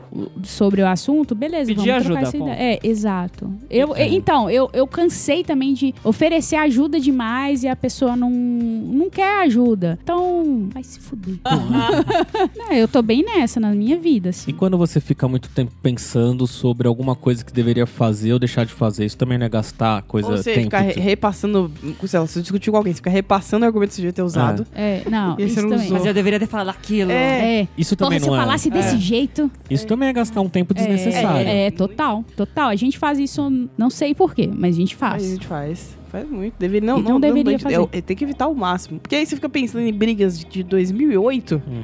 S3: sobre o assunto, beleza,
S4: Pedir ajuda.
S3: É, exato. Eu, e- Então, eu, eu cansei também de oferecer ajuda demais e a pessoa não, não quer ajuda. Então, vai se fuder. *laughs* Não, eu tô bem nessa na minha vida,
S2: E
S3: assim.
S2: quando você fica muito tempo pensando sobre alguma coisa que deveria fazer ou deixar de fazer, isso também não é gastar coisa
S5: Ou você
S2: tempo.
S5: ficar re- repassando, sei lá, se você discutir com alguém, você fica repassando o argumento que você devia ter usado.
S3: É, não,
S5: E aí
S3: isso
S5: você não
S3: também.
S5: usou.
S4: Mas eu deveria ter falado aquilo.
S5: É.
S3: É.
S2: Isso
S3: Porra,
S2: também
S3: se eu
S2: não é.
S3: falasse desse
S4: É.
S3: jeito,
S2: Isso também é gastar um tempo desnecessário.
S3: É, é, total, total. A gente faz isso, não sei porquê, mas a gente faz.
S5: a gente faz. Faz muito. Deveria, não,
S3: não
S5: não,
S3: deveria
S5: não,
S3: fazer.
S5: é, Tem que evitar o máximo. Porque aí você fica pensando em brigas de, de 2008.
S2: Uhum.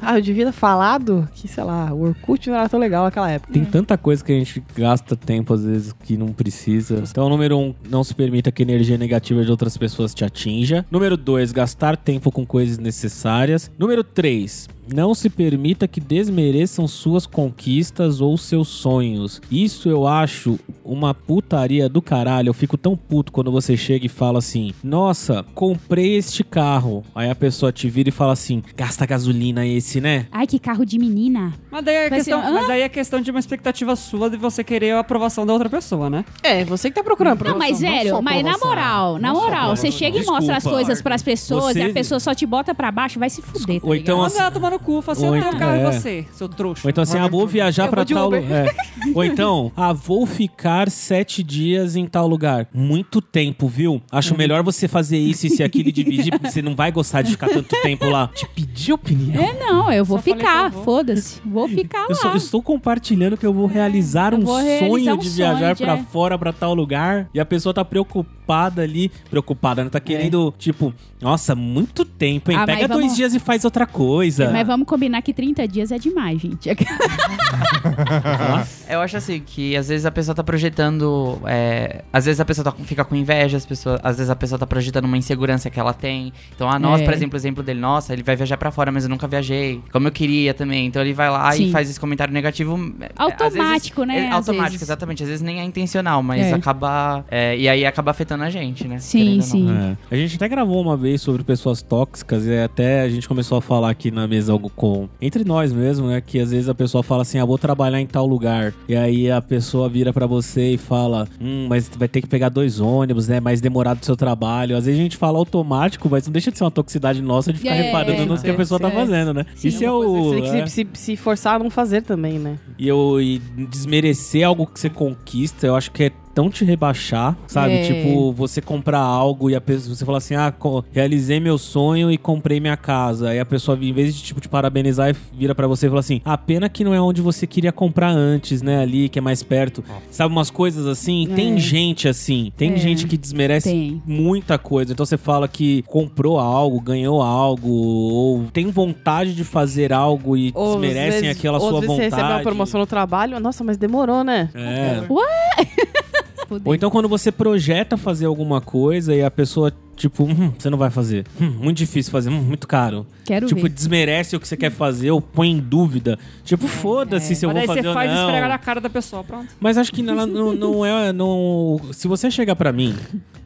S5: Ah, eu devia ter falado que, sei lá, o Orkut não era tão legal naquela época.
S2: Tem tanta coisa que a gente gasta tempo, às vezes, que não precisa. Então, número um, não se permita que a energia negativa de outras pessoas te atinja. Número dois, gastar tempo com coisas necessárias. Número três, não se permita que desmereçam suas conquistas ou seus sonhos. Isso eu acho uma putaria do caralho. Eu fico tão puto quando você chega e fala assim: Nossa, comprei este carro. Aí a pessoa te vira e fala assim: Gasta gasolina esse, né?
S3: Ai, que carro de menina.
S4: Mas daí, é questão,
S3: ser-
S4: mas daí é questão de uma expectativa sua de você querer a aprovação da outra pessoa, né?
S5: É, você que tá procurando
S3: Não,
S5: aprovação.
S3: mas
S5: não
S3: velho,
S5: só
S3: mas na moral, na
S2: Não
S3: moral, você chega e mostra as
S2: Desculpa,
S3: coisas pras pessoas
S2: Você-
S3: e a pessoa só te bota pra baixo, vai se fuder. tá
S2: Ou então, assim,
S4: tomar no cu, assim, eu tenho um
S2: então-
S4: carro
S2: é.
S4: em você, seu trouxa.
S2: Ou então assim, ah, vou viajar
S5: Eu
S2: pra
S5: vou de
S2: tal lugar. Ou então, ah, vou ficar sete dias em tal lugar. Muito tempo, viu? Acho
S3: Uhum.
S2: melhor você fazer isso e se aquilo e dividir, porque você não vai gostar de ficar tanto tempo lá. Te pedir opinião.
S3: É, não, eu vou
S4: Só
S3: ficar, foda-se. Vou ficar
S2: Eu, só- eu estou compartilhando que eu vou realizar um
S3: Eu vou realizar
S2: sonho
S3: um
S2: de
S3: sonho
S2: viajar
S3: de-
S2: pra
S3: é.
S2: fora, pra tal lugar. E a pessoa tá preocupada ali. Preocupada, né? Tá querendo, tipo, nossa, muito tempo, hein?
S3: Ah,
S2: Pega dois
S3: vamos-
S2: dias e faz outra coisa.
S3: Mas vamos combinar que 30 dias é demais, gente. *laughs*
S7: Eu acho assim, que às vezes a pessoa tá projetando. é, às vezes a pessoa tá- fica com inveja, as pessoas, às vezes a pessoa tá projetando uma insegurança que ela tem. Então, a nós,
S3: É.
S7: por exemplo, o exemplo dele, nossa, ele vai viajar pra fora, mas eu nunca viajei. Como eu queria também. Então ele vai lá
S3: Sim.
S7: e faz esse comentário negativo. é,
S3: Automático,
S7: vezes-
S3: né,
S7: É, automático,
S3: vezes.
S7: exatamente. Às vezes nem é intencional, mas
S3: É.
S7: acaba. é, e aí acaba afetando a gente, né?
S3: Sim, sim.
S2: É. A gente até gravou uma vez sobre pessoas tóxicas e até a gente começou a falar aqui na mesa algo com entre nós mesmo, né, que às vezes a pessoa fala assim: "Ah, vou trabalhar em tal lugar". E aí a pessoa vira pra você e fala: "Hum, mas vai ter que pegar dois ônibus, né, mais demorado do seu trabalho". Às vezes a gente fala automático, mas não deixa de ser uma toxicidade nossa de ficar
S3: É,
S2: reparando no que a
S3: é,
S2: pessoa tá
S3: é.
S2: fazendo, né?
S3: Sim.
S2: Isso é
S5: coisa
S2: o
S5: que você tem
S2: é.
S5: que se, se, se forçar a não fazer também, né?
S2: E eu e desmerecer algo que você conquista, eu acho que é tão te rebaixar, sabe?
S3: É.
S2: Tipo, você comprar algo e a pessoa, você fala assim: "Ah, realizei meu sonho e comprei minha casa". Aí a pessoa em vez de tipo te parabenizar, vira pra você e fala assim: "A pena que não é onde você queria comprar antes, né, ali que é mais perto". Sabe umas coisas assim?
S3: É.
S2: Tem gente assim, tem
S3: É.
S2: gente que desmerece
S3: Tem.
S2: muita coisa. Então você fala que comprou algo, ganhou algo, ou tem vontade de fazer algo e
S5: Ou
S2: desmerecem
S5: vezes-
S2: aquela
S5: ou
S2: sua vontade.
S5: você recebe uma promoção no trabalho, nossa, mas demorou, né?
S2: É. *laughs*
S3: Fudeu.
S2: Ou então quando você projeta fazer alguma coisa e a pessoa, tipo, "Hum, você não vai fazer. Hum, muito difícil fazer, hum, muito caro.
S3: Quero
S2: tipo,
S3: ver.
S2: desmerece o que você quer fazer ou põe em dúvida. Tipo, foda-se se eu
S4: Mas
S2: vou fazer
S4: você
S2: ou
S4: faz
S2: não.
S4: esfregar na cara da pessoa, pronto.
S2: Mas acho que ela não, não é. Não... Se você chegar pra mim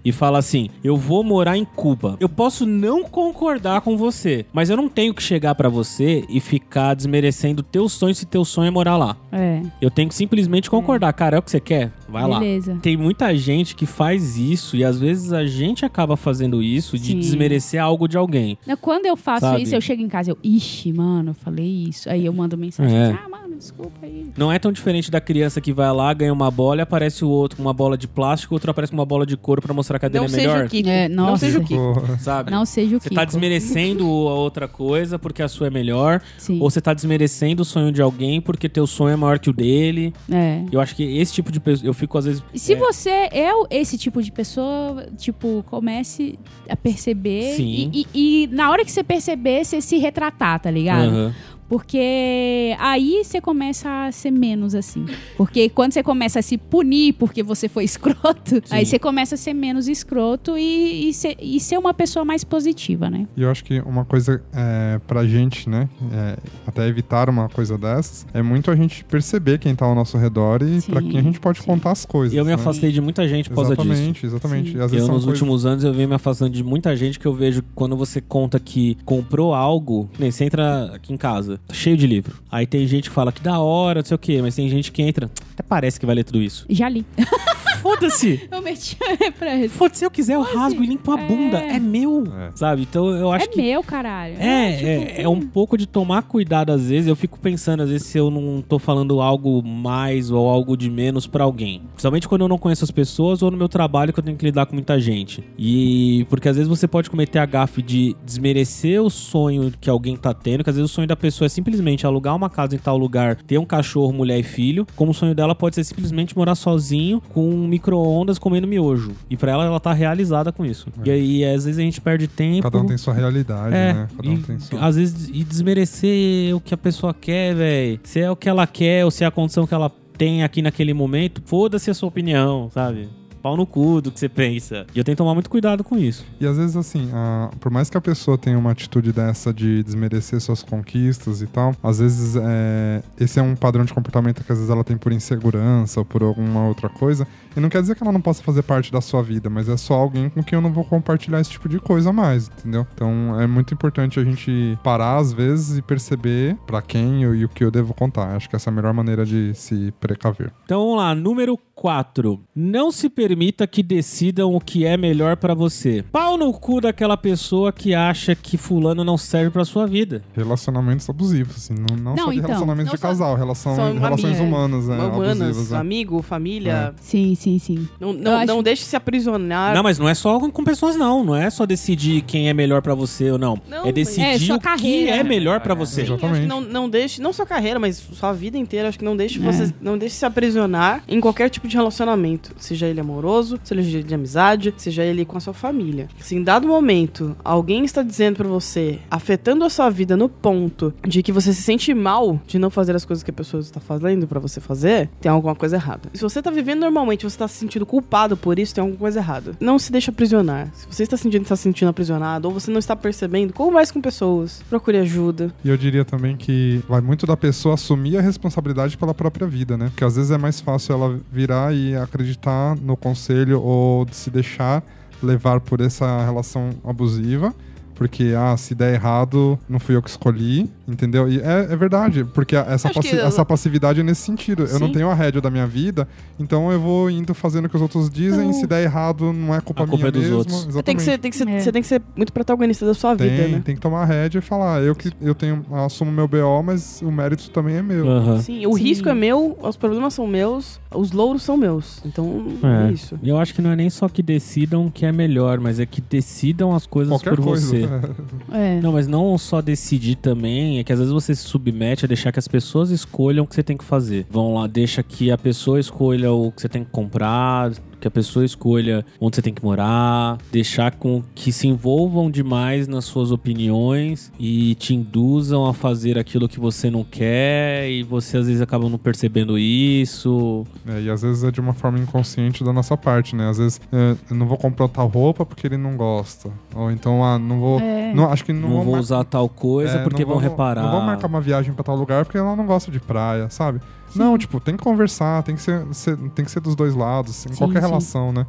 S2: e falar assim, eu vou morar em Cuba, eu posso não concordar com você, mas eu não tenho que chegar pra você e ficar desmerecendo teu sonho se teu sonho é morar lá.
S3: É,
S2: Eu tenho que simplesmente concordar. Cara, é o que você quer? Vai lá.
S3: beleza.
S2: Tem muita gente que faz isso e às vezes a gente acaba fazendo isso de
S3: Sim.
S2: desmerecer algo de alguém.
S3: Quando eu faço
S2: Sabe?
S3: isso, eu chego em casa, eu, ixi, mano, eu falei isso. Aí eu mando mensagem,
S2: É.
S3: ah, mano, desculpa aí.
S2: Não é tão diferente da criança que vai lá, ganha uma bola e aparece o outro com uma bola de plástico, o outro aparece com uma bola de couro pra mostrar que a dele
S5: Não
S2: é
S5: seja
S2: melhor.
S5: o Kiko.
S3: É,
S5: não seja o Kiko.
S2: Sabe?
S3: Não seja o
S2: Você
S3: Kiko.
S2: tá desmerecendo *laughs* a outra coisa porque a sua é melhor,
S3: Sim,
S2: ou você tá desmerecendo o sonho de alguém porque teu sonho é maior que o dele.
S3: é.
S2: Eu acho que esse tipo de pessoa, eu fico às vezes
S3: E Se
S2: é,
S3: você é esse tipo de pessoa, tipo, comece a perceber.
S2: Sim.
S3: E, e- e na hora que você perceber, você se retratar, tá ligado?
S2: aham.
S3: Porque aí você começa a ser menos assim. Porque quando você começa a se punir porque você foi *laughs* escroto, aí você começa a ser menos escroto e, e, ser, e ser uma pessoa mais positiva, né?
S6: E eu acho que uma coisa é, pra gente, né, é, até evitar uma coisa dessas, é muito a gente perceber quem tá ao nosso redor e
S3: Sim,
S6: pra quem a gente pode
S3: sim.
S6: contar as coisas.
S2: E eu me
S6: né?
S2: afastei de muita gente por causa disso.
S6: Exatamente, exatamente.
S3: Sim.
S6: E
S2: Eu, nos
S6: coisas-
S2: últimos anos, eu venho me afastando de muita gente que eu vejo quando você conta que comprou algo, nem você entra aqui em casa, cheio de livro. Aí tem gente que fala que da hora, não sei o quê, mas tem gente que entra, até parece que vai ler tudo isso.
S3: Já li. *laughs*
S2: Foda-se! *laughs*
S3: Eu meti pra ele.
S2: Foda-se, se eu quiser, eu rasgo e limpo a
S3: É.
S2: bunda. É meu.
S6: É.
S2: Sabe? Então eu acho
S3: É
S2: que.
S3: meu, caralho.
S2: É,
S3: tipo,
S2: é, é um pouco de tomar cuidado às vezes. Eu fico pensando, às vezes, se eu não tô falando algo mais ou algo de menos pra alguém. Principalmente quando eu não conheço as pessoas ou no meu trabalho que eu tenho que lidar com muita gente. E porque às vezes você pode cometer a gafe de desmerecer o sonho que alguém tá tendo, que às vezes o sonho da pessoa é simplesmente alugar uma casa em tal lugar, ter um cachorro, mulher e filho, como o sonho dela pode ser simplesmente morar sozinho com um micro-ondas comendo miojo. E pra ela, ela tá realizada com isso. E aí, às vezes, a gente perde tempo.
S6: Cada um tem sua realidade,
S2: É,
S6: né? Cada um
S2: e,
S6: tem sua...
S2: às vezes e desmerecer o que a pessoa quer, velho. Se é o que ela quer ou se é a condição que ela tem aqui naquele momento, foda-se a sua opinião, sabe? Pau no cu do que você pensa. E eu tenho que tomar muito cuidado com isso.
S6: E às vezes, assim, a- por mais que a pessoa tenha uma atitude dessa de desmerecer suas conquistas e tal, às vezes é, esse é um padrão de comportamento que às vezes ela tem por insegurança ou por alguma outra coisa. E não quer dizer que ela não possa fazer parte da sua vida, mas é só alguém com quem eu não vou compartilhar esse tipo de coisa mais, entendeu? Então é muito importante a gente parar às vezes e perceber pra quem eu, e o que eu devo contar. Acho que essa é a melhor maneira de se precaver.
S2: Então vamos lá, número 4. Não se permita que decidam o que é melhor pra você. Pau no cu daquela pessoa que acha que fulano não serve pra sua vida.
S6: Relacionamentos abusivos, assim, não, não,
S3: Não,
S6: só de
S3: então,
S6: relacionamentos
S5: não
S6: de
S5: só-
S6: casal, relação, relações
S5: amigo,
S6: humanas, né?
S5: Humanas,
S6: abusivas, né?
S5: amigo, família.
S3: Sim, sim, sim.
S5: Não, não,
S3: acho-
S5: não deixe se aprisionar.
S2: Não, mas não é só com pessoas, não. Não é só decidir quem é melhor pra você ou não.
S5: Não,
S2: é decidir
S3: É,
S2: o que
S3: carreira.
S2: é melhor pra você.
S5: Sim, acho que
S6: Exatamente.
S5: não, não deixe, não sua carreira, mas sua vida inteira, acho que não deixe
S3: É.
S5: você, não deixe se aprisionar em qualquer tipo de relacionamento, seja ele amoroso amoroso, seja de amizade, seja ele com a sua família. Se em dado momento alguém está dizendo pra você, afetando a sua vida no ponto de que você se sente mal de não fazer as coisas que a pessoa está fazendo pra você fazer, tem alguma coisa errada. Se você tá vivendo normalmente, você tá se sentindo culpado por isso, tem alguma coisa errada. Não se deixa aprisionar. Se você está sentindo está se sentindo aprisionado ou você não está percebendo, converse com pessoas, procure ajuda.
S6: E eu diria também que vai muito da pessoa assumir a responsabilidade pela própria vida, né? Porque às vezes é mais fácil ela virar e acreditar no conselho ou se deixar levar por essa relação abusiva. Porque, ah, se der errado, não fui eu que escolhi, entendeu? E é, é verdade, porque essa, passi-
S5: eu-
S6: essa passividade é nesse sentido. Eu não
S5: Sim.
S6: tenho a rédea da minha vida, então eu vou indo fazendo o que os outros dizem, se der errado, não é culpa
S2: A culpa
S6: minha
S2: é dos
S6: mesmo.
S2: outros.
S6: Exatamente.
S5: Você tem que ser, tem que ser,
S3: É.
S5: você tem que ser muito protagonista da sua
S6: Tem,
S5: vida, né?
S6: tem que tomar a rédea e falar, eu que eu tenho, eu assumo meu BO, mas o mérito também é meu.
S2: Aham.
S5: Sim, o
S3: Sim.
S5: risco é meu, os problemas são meus, os louros são meus. Então, é,
S2: É.
S5: isso.
S2: E eu acho que não é nem só que decidam o que é melhor, mas é que decidam as coisas
S6: Qualquer
S2: por
S6: coisa.
S2: você. *laughs*
S3: É.
S2: Não, mas não só decidir também, é que às vezes você se submete a deixar que as pessoas escolham o que você tem que fazer. Vão lá, deixa que a pessoa escolha o que você tem que comprar, que a pessoa escolha onde você tem que morar, deixar com que se envolvam demais nas suas opiniões e te induzam a fazer aquilo que você não quer e você às vezes acaba não percebendo isso.
S6: É, e às vezes é de uma forma inconsciente da nossa parte, né? Às vezes é, eu não vou comprar tal roupa porque ele não gosta. Ou então, ah, não vou.
S3: É.
S6: Não, acho que não,
S2: Não,
S6: vou
S2: vou
S6: mar-
S2: usar tal coisa
S6: é,
S2: porque vão
S6: vou-
S2: reparar.
S6: Não vou marcar uma viagem pra tal lugar porque ela não gosta de praia, sabe? Não, tipo, tem que conversar, tem que ser, ser- tem que ser dos dois lados, em
S3: Sim,
S6: qualquer
S3: sim.
S6: relação, né?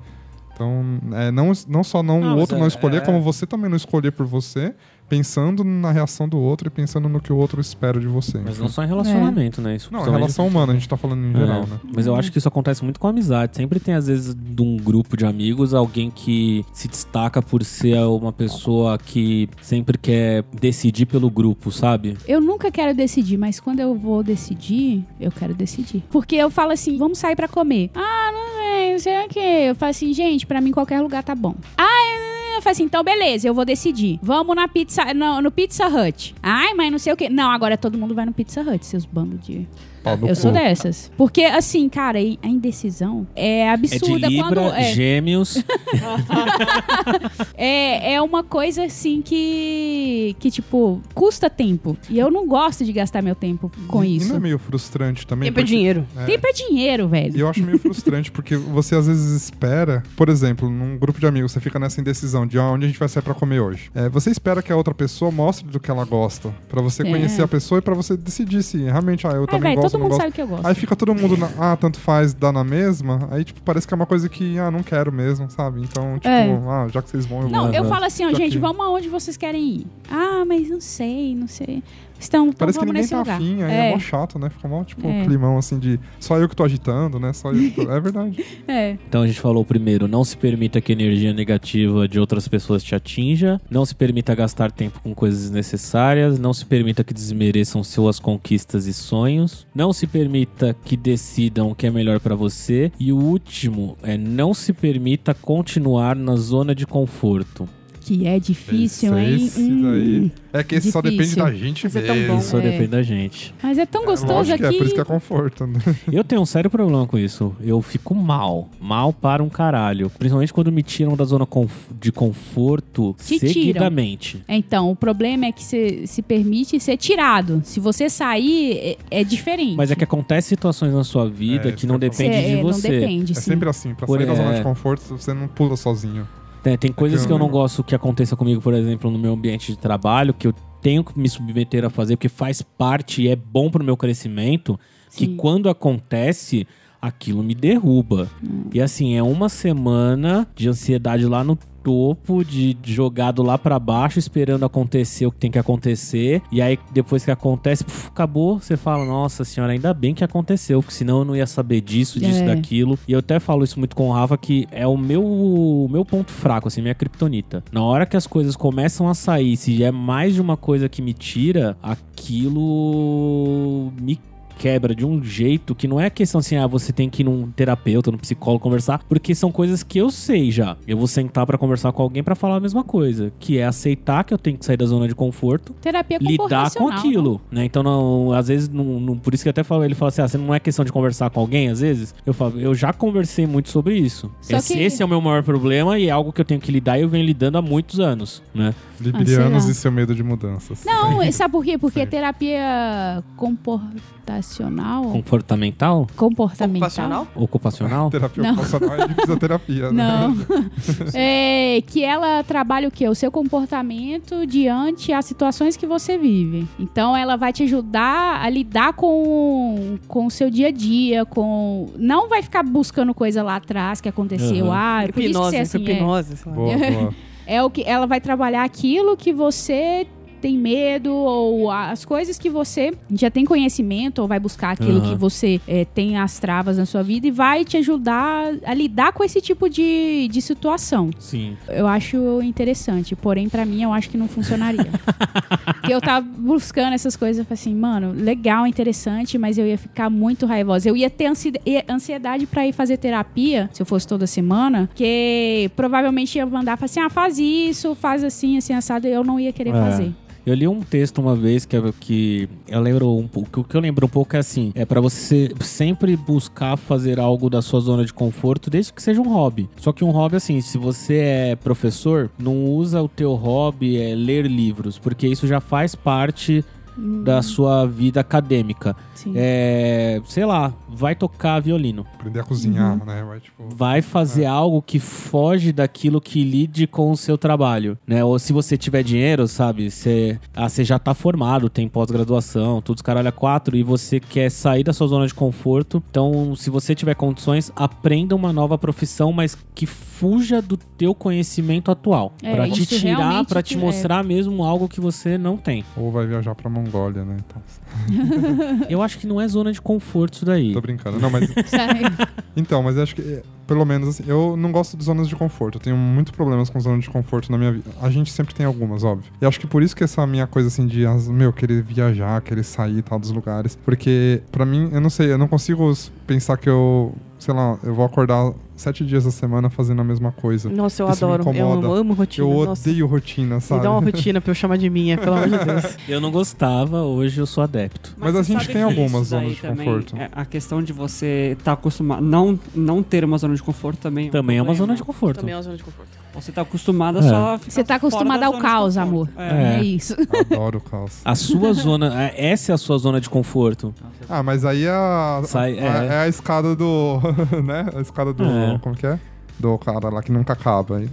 S6: Então, é, não, não só não
S2: Não,
S6: o outro
S2: é-
S6: não escolher,
S2: é-
S6: como você também não escolher por você, pensando na reação do outro e pensando no que o outro espera de você.
S2: Mas
S6: enfim.
S2: não só em relacionamento, né? Isso
S6: Não, em
S2: também-
S6: relação humana, a gente tá falando em geral,
S2: É,
S6: né?
S2: Mas eu acho que isso acontece muito com amizade. Sempre tem, às vezes, de um grupo de amigos, alguém que se destaca por ser uma pessoa que sempre quer decidir pelo grupo, sabe?
S3: Eu nunca quero decidir, mas quando eu vou decidir, eu quero decidir. Porque eu falo assim, vamos sair pra comer. Ah, não sei, não sei o quê. Eu falo assim, gente, pra mim qualquer lugar tá bom. Ah, eu- eu falo assim, então beleza, eu vou decidir. Vamos na pizza, no, no Pizza Hut. Ai, mas não sei o quê. Não, agora todo mundo vai no Pizza Hut, seus bandos de...
S6: Pau no
S3: Eu
S6: cu.
S3: sou dessas. Porque, assim, cara, a indecisão é
S2: É de
S3: absurda
S2: Libra,
S3: quando... É,
S2: gêmeos. *laughs*
S3: é, é uma coisa, assim, que... Que, tipo, custa tempo. E eu não gosto de gastar meu tempo com
S6: E- E
S3: isso.
S6: não é meio frustrante também?
S5: Tempo é
S6: porque-
S5: dinheiro.
S6: É.
S3: Tempo é dinheiro, velho.
S6: E eu acho meio frustrante, porque você às vezes espera, por exemplo, num grupo de amigos, você fica nessa indecisão de ah, onde a gente vai sair pra comer hoje. É, você espera que a outra pessoa mostre do que ela gosta, pra você
S3: É.
S6: conhecer a pessoa e pra você decidir se realmente, ah, eu também
S3: velho,
S6: gosto,
S3: todo
S6: não
S3: mundo
S6: gosto.
S3: sabe que eu gosto.
S6: Aí fica todo mundo, na, ah, tanto faz, dá na mesma. Aí, tipo, parece que é uma coisa que, ah, não quero mesmo, sabe? Então, tipo,
S3: É.
S6: ah, já que vocês vão, eu
S3: Não,
S6: vou.
S3: eu falo assim, ó, gente,
S6: que-
S3: vamos aonde vocês querem ir. Ah, mas não sei, não sei. Então, então
S6: Parece que ninguém
S3: nesse
S6: tá
S3: lugar.
S6: afim, aí é.
S3: é,
S6: mó chato, né? Fica mó, tipo,
S3: É.
S6: um climão assim de só eu que tô agitando, né? Só eu que tô... É verdade. *laughs*
S3: é.
S2: Então a gente falou primeiro, não se permita que a energia negativa de outras pessoas te atinja, não se permita gastar tempo com coisas desnecessárias, não se permita que desmereçam suas conquistas e sonhos, não se permita que decidam o que é melhor pra você e o último é não se permita continuar na zona de conforto.
S3: Que é difícil,
S6: Esse-
S3: hein?
S6: esse
S3: Hum.
S6: daí. É que esse só depende
S3: Difícil.
S6: da gente
S5: Mas é tão
S6: mesmo.
S5: bom.
S2: Isso
S3: É.
S2: depende da gente.
S3: Mas é tão gostoso
S6: Lógico que
S3: aqui.
S6: é, por isso que é conforto. Né? *laughs*
S2: Eu tenho um sério problema com isso. Eu fico mal. Mal para um caralho. Principalmente quando me tiram da zona de conforto
S3: Te tiram.
S2: seguidamente.
S3: Então, o problema é que você se permite ser tirado. Se você sair, é, é diferente.
S2: Mas é que acontece situações na sua vida
S6: É,
S2: que não depende
S3: é,
S2: de
S3: não
S2: você.
S3: depende,
S6: É
S3: sim.
S6: sempre assim. Pra sair da zona
S2: é.
S6: de conforto, você não pula sozinho.
S2: Tem, tem coisas
S6: que
S2: que eu não gosto que aconteça comigo, por exemplo, no meu ambiente de trabalho, que eu tenho que me submeter a fazer, porque faz parte e é bom pro meu crescimento, que
S3: Sim.
S2: quando acontece, aquilo me derruba. E assim, é uma semana de ansiedade lá no topo, de jogado lá pra baixo, esperando acontecer o que tem que acontecer. E aí, depois que acontece, puf, acabou, você fala, nossa senhora, ainda bem que aconteceu, porque senão eu não ia saber disso, disso,
S3: É.
S2: daquilo. E eu até falo isso muito com o Rafa, que é o meu, o meu ponto fraco, assim, minha kriptonita. Na hora que as coisas começam a sair, se é mais de uma coisa que me tira, aquilo me quebra de um jeito que não é questão assim, ah, você tem que ir num terapeuta, num psicólogo conversar, porque são coisas que eu sei já. Eu vou sentar pra conversar com alguém pra falar a mesma coisa, que é aceitar que eu tenho que sair da zona de conforto
S3: Terapia
S2: lidar com
S3: comportacional,
S2: aquilo, né? Então, não, às vezes, não, não- por isso que eu até falo, ele fala assim, ah, não é questão de conversar com alguém, às vezes? Eu falo, eu já conversei muito sobre isso. Esse,
S3: que-
S2: esse é o meu maior problema e é algo que eu tenho que lidar e eu venho lidando há muitos anos, né?
S6: Librianos
S3: lá.
S6: e seu medo de mudanças.
S3: Não, sabe por quê? Porque
S6: Sim.
S3: terapia comportacional.
S2: Comportamental?
S3: comportamental.
S5: Ocupacional?
S2: Ocupacional? *laughs*
S6: Terapia
S3: Não.
S6: ocupacional é de fisioterapia, né?
S3: Não. *laughs* é que ela trabalha o quê? O seu comportamento diante as situações que você vive. Então ela vai te ajudar a lidar com, com o seu dia a dia, com. Não vai ficar buscando coisa lá atrás que aconteceu.
S2: Uhum.
S3: Ah, por isso que você
S5: Hipnose,
S3: é assim. é.
S5: hipnose, lá.
S6: Boa, boa.
S3: É o que ela vai trabalhar aquilo que você tem medo ou as coisas que você já tem conhecimento ou vai buscar aquilo
S2: Aham.
S3: que você eh, tem as travas na sua vida e vai te ajudar a lidar com esse tipo de, de situação.
S2: Sim.
S3: Eu acho interessante, porém pra mim eu acho que não funcionaria. *laughs* Porque eu tava buscando essas coisas, eu falei assim, mano, legal, interessante, mas eu ia ficar muito raivosa. Eu ia ter ansiedade pra ir fazer terapia, se eu fosse toda semana, que provavelmente ia mandar, falar assim, ah, faz isso, faz assim, assim, assado, e eu não ia querer
S2: É.
S3: fazer.
S2: Eu li um texto uma vez que, que eu lembro um pouco. O que eu lembro um pouco é assim: é pra você sempre buscar fazer algo da sua zona de conforto, desde que seja um hobby. Só que um hobby, assim, se você é professor, não usa o teu hobby é ler livros, porque isso já faz parte da sua vida acadêmica.
S3: Sim.
S2: É, sei lá, vai tocar violino.
S6: Aprender a cozinhar,
S3: Uhum.
S6: né? Vai, tipo...
S2: Vai fazer algo que foge daquilo que lide com o seu trabalho, né? Ou se você tiver dinheiro, sabe? Você, ah, você já tá formado, tem pós-graduação, tudo os caralho a quatro, e você quer sair da sua zona de conforto. Então, se você tiver condições, aprenda uma nova profissão, mas que fuja do teu conhecimento atual.
S3: É,
S2: pra te tirar, pra te
S3: é.
S2: mostrar mesmo algo que você não tem.
S6: Ou vai viajar pra Mongólia, né? Então, *laughs*
S2: Eu acho que não é zona de conforto isso daí.
S6: tô brincando. Não, mas... *laughs* Então, mas eu acho que, pelo menos assim, eu não gosto de zonas de conforto. Eu tenho muitos problemas com zonas de conforto na minha vida. A gente sempre tem algumas, óbvio. E acho que por isso que essa minha coisa assim de, meu, querer viajar, querer sair e tal dos lugares. Porque, pra mim, eu não sei, eu não consigo pensar que eu, sei lá, eu vou acordar sete dias da semana fazendo a mesma coisa.
S5: Nossa, eu
S6: Isso me
S5: adoro. Eu amo, amo rotina.
S6: Eu
S5: Nossa.
S6: odeio rotina,
S5: Me
S6: sabe?
S5: dá uma rotina pra eu chamar de minha, pelo amor de *laughs* Deus.
S2: Eu não gostava, hoje eu sou adepto.
S6: Mas a
S4: você
S6: gente tem algumas zonas de conforto.
S4: é a questão de você estar acostumado. Não, não ter uma zona de conforto também.
S2: Também é uma zona de conforto.
S5: Também é uma zona de conforto.
S4: Você tá acostumado a
S2: É.
S4: só. ficar
S3: Você tá
S4: fora
S3: acostumado
S4: da
S3: ao caos, amor.
S4: É.
S3: É, isso. *laughs*
S6: Adoro o caos.
S2: A sua *laughs* zona, é- essa é a sua zona de conforto.
S6: Ah, mas aí é a,
S2: Sai-
S6: a-
S2: é.
S6: é a escada do. *laughs* né? A escada do.
S2: É.
S6: Como que é? Do cara lá que nunca acaba. aí,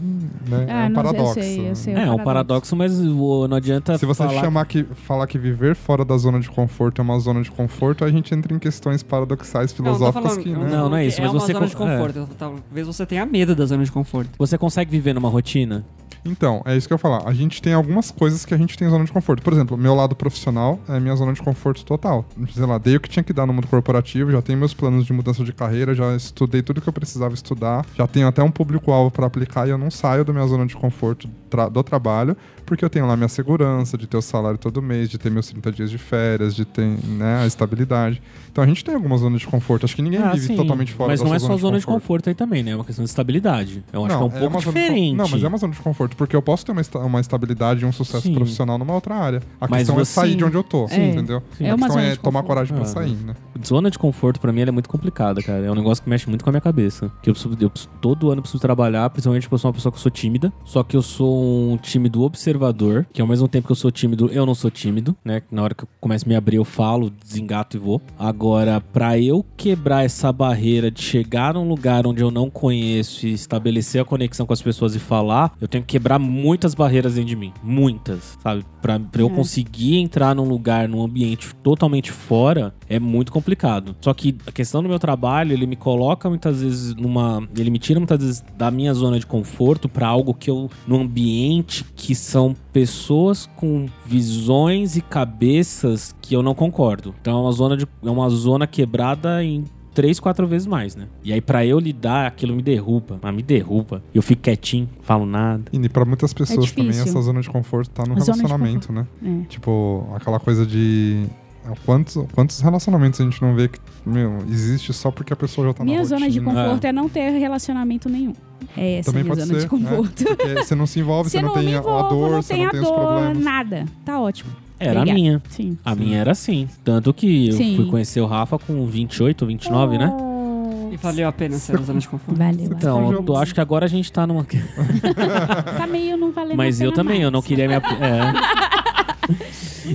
S6: Né?
S3: Ah,
S6: é um
S3: não, eu
S6: paradoxo.
S3: sei, eu sei.
S2: É, é um paradoxo, mas o- não adianta
S6: Se você
S2: falar...
S6: chamar que, falar que viver fora da zona de conforto é uma zona de conforto, a gente entra em questões paradoxais
S4: Não, eu
S6: filosóficas
S4: falando-
S6: que,
S4: eu
S6: né?
S2: Não, não é isso, mas
S4: é uma
S2: você
S4: zona de
S2: con- é.
S4: conforto. Talvez você tenha medo da zona de conforto.
S2: Você consegue viver numa rotina?
S6: Então, é isso que eu ia falar. A gente tem algumas coisas que a gente tem zona de conforto. Por exemplo, meu lado profissional é minha zona de conforto total. Sei lá, dei o que tinha que dar no mundo corporativo, já tenho meus planos de mudança de carreira, já estudei tudo que eu precisava estudar, já tenho até um público-alvo para aplicar e eu não saio da minha zona de conforto tra- do trabalho, porque eu tenho lá minha segurança de ter o salário todo mês, de ter meus 30 dias de férias, de ter né, a estabilidade. Então a gente tem algumas zonas de conforto. Acho que ninguém
S2: Ah,
S6: vive
S2: sim.
S6: totalmente fora
S2: Mas
S6: da
S2: não
S6: sua
S2: é só zona de
S6: conforto.
S2: conforto aí também, né? É uma questão de estabilidade. Eu acho
S6: Não,
S2: que é um pouco
S6: zona de con-
S2: diferente.
S6: não, mas é uma zona de conforto, porque eu posso ter uma, esta- uma estabilidade e um sucesso
S2: Sim.
S6: profissional numa outra área. A
S2: Mas
S6: questão é
S2: você-
S6: sair de onde eu tô,
S3: Sim.
S6: entendeu?
S3: É
S6: a
S3: uma
S6: questão é tomar
S3: conforto.
S6: coragem pra
S2: Ah.
S6: sair, né?
S2: Zona de conforto pra mim é muito complicada, cara. É um negócio que mexe muito com a minha cabeça. Que eu, preciso, eu preciso- todo ano eu preciso trabalhar, principalmente porque eu sou uma pessoa que eu sou tímida. Só que eu sou um tímido observador, que ao mesmo tempo que eu sou tímido, eu não sou tímido, né? Na hora que eu começo a me abrir, eu falo, desengato e vou. Agora, pra eu quebrar essa barreira de chegar num lugar onde eu não conheço e estabelecer a conexão com as pessoas e falar, eu tenho que quebrar muitas barreiras dentro de mim. Muitas, sabe? Pra, pra eu
S3: É.
S2: conseguir entrar num lugar, num ambiente totalmente fora, é muito complicado. Só que a questão do meu trabalho, ele me coloca muitas vezes numa. Ele me tira muitas vezes da minha zona de conforto pra algo que eu. num ambiente que são pessoas com visões e cabeças que eu não concordo. Então é uma zona, de, é uma zona quebrada em três, quatro vezes mais, né? E aí pra eu lidar, aquilo me derruba, mas me derruba. Eu fico quietinho, falo nada.
S6: E pra muitas pessoas também
S3: difícil.
S6: essa zona de conforto tá no
S3: A
S6: relacionamento, né?
S3: É.
S6: Tipo, aquela coisa de Quantos, quantos relacionamentos a gente não vê que, meu, existe só porque a pessoa já tá
S3: minha
S6: na
S3: zona de
S6: rotina?
S3: conforto é. não ter relacionamento nenhum. É essa
S6: Também
S3: minha
S6: pode
S3: zona
S6: ser,
S3: de conforto.
S6: né? Porque você não se envolve, *laughs* você, não, tem a-
S3: envolvo,
S6: a dor,
S3: não
S6: você
S3: tem
S6: não
S3: a
S6: tem os
S3: dor,
S6: problemas.
S3: nada. Tá ótimo.
S2: Era a
S3: Obrigada.
S2: minha.
S3: Sim.
S2: A minha era assim. Tanto que eu
S3: Sim.
S2: fui conhecer o Rafa com 28, 29, né?
S4: E valeu a pena ser na zona de conforto.
S3: Valeu.
S2: Então, eu tô- acho que agora a gente tá numa. *laughs*
S3: Tá meio não valendo
S2: Mas
S3: a
S2: eu
S3: pena
S2: também, eu não
S3: mais.
S2: queria me. É. *laughs*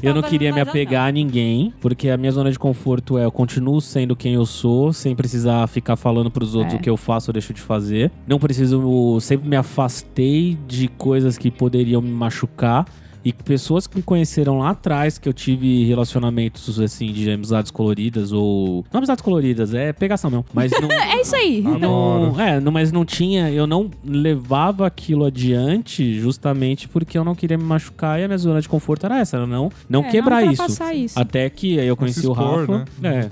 S2: Eu não queria me apegar a ninguém, porque a minha zona de conforto é eu continuo sendo quem eu sou, sem precisar ficar falando pros outros
S3: É.
S2: o que eu faço ou deixo de fazer. Não preciso, sempre me afastei de coisas que poderiam me machucar. E pessoas que me conheceram lá atrás, que eu tive relacionamentos assim de amizades coloridas ou. Não amizades coloridas, é pegação mesmo. Mas não. *laughs*
S3: É isso aí.
S2: Não, é, não, mas não tinha, eu não levava aquilo adiante justamente porque eu não queria me machucar e a minha zona de conforto era essa, era não, não
S3: É,
S2: quebrar
S3: não
S2: isso.
S3: isso.
S2: Até que aí eu conheci
S6: Se
S2: o
S6: expor,
S2: Rafa,
S6: né?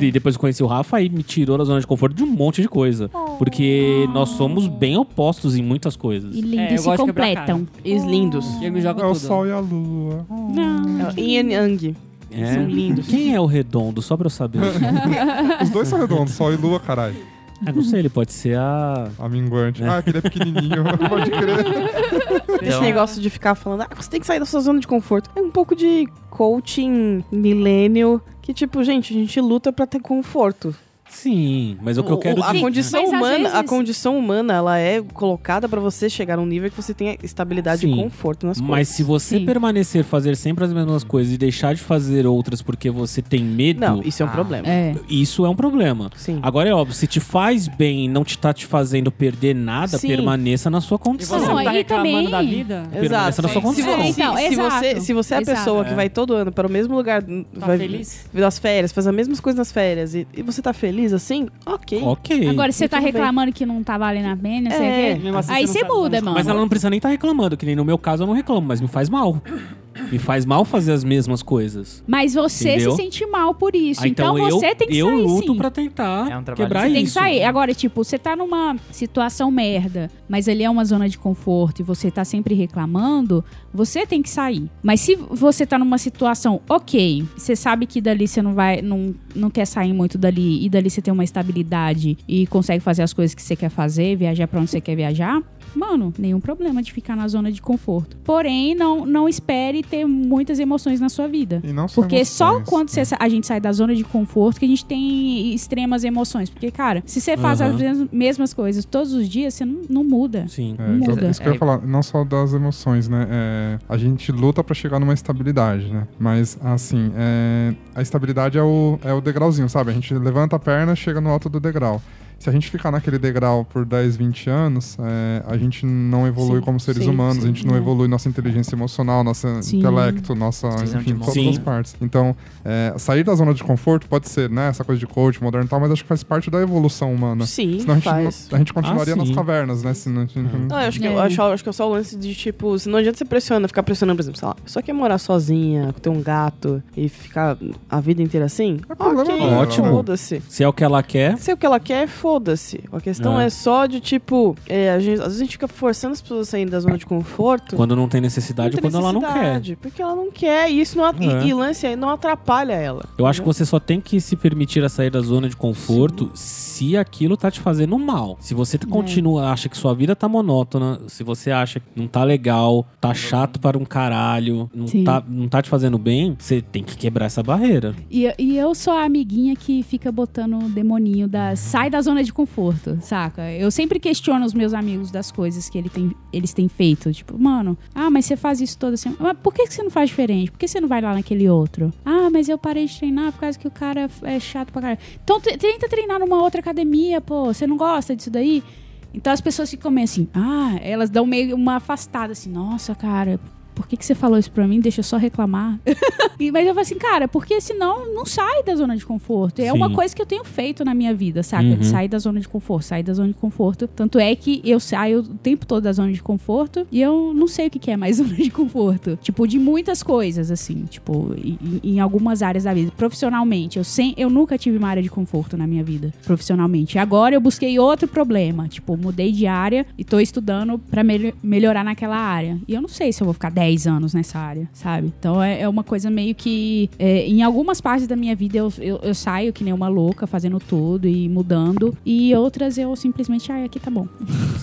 S2: é, e depois que eu conheci o Rafa aí me tirou da zona de conforto de um monte de coisa, porque nós somos bem opostos em muitas coisas.
S3: E
S4: É,
S3: lindos
S4: eu
S3: se completam.
S5: Is lindos.
S4: E eu me jogo
S6: É
S4: tudo.
S6: Sol e a lua.
S3: Não.
S5: É o Yin e Yang.
S2: É.
S5: São lindos.
S2: Quem é o redondo? Só pra eu saber. *laughs*
S6: Os dois são redondos, sol e lua, caralho.
S2: ah, não sei, ele pode ser a.
S6: A minguante. Ah, aquele é pequenininho, *laughs* pode crer.
S5: Esse
S7: Então-
S5: negócio de ficar falando, ah, você tem que sair da sua zona de conforto. É um pouco de coaching milênio, que tipo, gente, a gente luta pra ter conforto.
S2: Sim, mas o que eu quero
S5: a
S2: dizer.
S5: condição
S3: Mas
S5: humana, a
S3: vezes-
S5: condição humana, ela é colocada pra você chegar num nível que você tenha estabilidade e
S2: Sim.
S5: conforto nas
S2: Mas
S5: coisas.
S2: se você
S3: Sim.
S2: permanecer fazer sempre as mesmas coisas e deixar de fazer outras porque você tem medo,
S5: Não, isso é um
S7: Ah.
S5: problema.
S3: É.
S2: isso é um problema.
S5: Sim.
S2: Agora é óbvio, se te faz bem e não te tá te fazendo perder nada,
S5: Sim.
S2: permaneça na sua
S4: E
S2: condição.
S4: você
S3: Não,
S4: não tá
S3: e
S4: reclamando
S3: também-
S4: da vida?
S2: Permaneça na sua
S5: Se,
S2: condição.
S3: É,
S5: se-
S3: então,
S5: se
S3: exato.
S5: você, se você é a
S3: Exato.
S5: pessoa que
S2: É.
S5: vai todo ano para o mesmo lugar,
S4: Tá
S5: vai
S4: feliz?
S5: das férias, faz as mesmas coisas nas férias e, e você tá feliz assim, ok.
S2: Ok.
S3: Agora, se você tá reclamando que não tá valendo a pena, sei
S5: É.
S3: o quê,
S4: Mesmo assim,
S3: aí
S4: você
S3: você
S4: sabe
S3: muda, mano.
S2: mas ela não precisa nem estar reclamando, que nem no meu caso eu não reclamo, mas me faz mal. Me faz mal fazer as mesmas coisas.
S3: Mas você
S2: Entendeu?
S3: se sente mal por isso.
S2: Ah,
S3: então,
S2: eu,
S3: você tem que
S2: eu
S3: sair,
S2: luto
S3: sim.
S2: pra tentar
S7: É um trabalho
S2: quebrar
S7: que
S2: isso.
S3: Tem que sair. Agora, tipo, você tá numa situação merda, mas ali é uma zona de conforto e você tá sempre reclamando, você tem que sair. Mas se você tá numa situação ok, você sabe que dali você não vai, não, não quer sair muito dali e dali você tem uma estabilidade e consegue fazer as coisas que você quer fazer, viajar pra onde você quer viajar, mano, nenhum problema de ficar na zona de conforto. Porém, não, não espere ter muitas emoções na sua vida.
S6: E não só
S3: Porque só
S6: emoções,
S3: quando você
S6: né?
S3: a gente sai da zona de conforto que a gente tem extremas emoções. Porque, cara, se você faz
S2: Aham.
S3: as mes- mesmas coisas todos os dias, você não, não muda.
S2: Sim.
S6: É,
S3: muda.
S6: Isso que eu ia
S7: É.
S6: falar, não só das emoções, né? É, a gente luta pra chegar numa estabilidade, né? Mas, assim, é, a estabilidade é o, é o degrauzinho, sabe? A gente levanta a perna, chega no alto do degrau. Se a gente ficar naquele degrau por 10, 20 anos, é, a gente não evolui
S3: Sim,
S6: como seres
S3: sim,
S6: humanos,
S3: sim,
S6: a gente não
S3: é.
S6: evisão nossa inteligência emocional, nosso
S3: Sim.
S6: intelecto, nossa, enfim, todas
S2: Sim.
S6: as partes. Então, é, sair da zona de conforto pode ser, né, essa coisa de coach, moderno e tal, mas acho que faz parte da evolução humana.
S5: Sim,
S6: Senão a gente,
S5: faz.
S6: não- a gente continuaria
S2: Ah,
S6: nas cavernas, né? Se não, a gente não-
S5: eu acho que,
S3: É.
S5: eu acho, eu acho que é só o lance de, tipo, se não adianta você pressiona, ficar pressionando, por exemplo, sei lá, só quer morar sozinha, ter um gato e ficar a vida inteira assim,
S6: É problema
S5: ok,
S6: dela,
S2: Ótimo. Se é o que ela quer,
S5: Se é o que ela quer, foda-se. A questão
S2: É.
S5: é, só de, tipo, é, a gente- às vezes a gente fica forçando as pessoas a saírem da zona de conforto.
S2: quando não tem necessidade
S5: não
S2: ou
S5: tem
S2: quando ela não quer.
S5: necessidade, Porque ela não quer, e isso não, a- e-
S2: É.
S5: e, lance aí não atrapalha ela.
S2: Eu acho que você só tem que se permitir a sair da zona de conforto se aquilo tá te fazendo mal. Se você
S3: É.
S2: continua, acha que sua vida tá monótona, se você acha que não tá legal, tá chato para um caralho, não
S3: Sim.
S2: tá, não tá te fazendo bem, você tem que quebrar essa barreira.
S3: E, e eu sou a amiguinha que fica botando o demoninho da sai da zona de conforto, saca? Eu sempre questiono os meus amigos das coisas que ele tem, eles têm feito. Tipo, mano, ah, mas você faz isso toda semana. Mas por que, você não faz diferente? Por que você não vai lá naquele outro? Ah, mas eu parei de treinar por causa que o cara é chato pra caralho. Então te- tenta treinar numa outra academia, pô. Você não gosta disso daí? Então as pessoas ficam meio assim, ah, elas dão meio uma afastada assim, nossa, cara, por que, que você falou isso pra mim? Deixa eu só reclamar. *laughs* E- Mas eu falo assim, cara, porque senão não sai da zona de conforto. É
S2: Sim.
S3: uma coisa que eu tenho feito na minha vida, saca?
S2: Uhum.
S3: Sair da zona de conforto, sair da zona de conforto. Tanto é que eu saio o tempo todo da zona de conforto e eu não sei o que que é mais *laughs* zona de conforto. Tipo, de muitas coisas, assim. Tipo, em, em algumas áreas da vida. Profissionalmente, eu, sem, eu nunca tive uma área de conforto na minha vida, profissionalmente. Agora eu busquei outro problema. Tipo, mudei de área e tô estudando pra melho- melhorar naquela área. E eu não sei se eu vou ficar 10 10 anos nessa área, sabe? Então é, é uma coisa meio que. é, em algumas partes da minha vida eu, eu, eu saio que nem uma louca, fazendo tudo e mudando. E outras eu simplesmente, ah, aqui tá bom.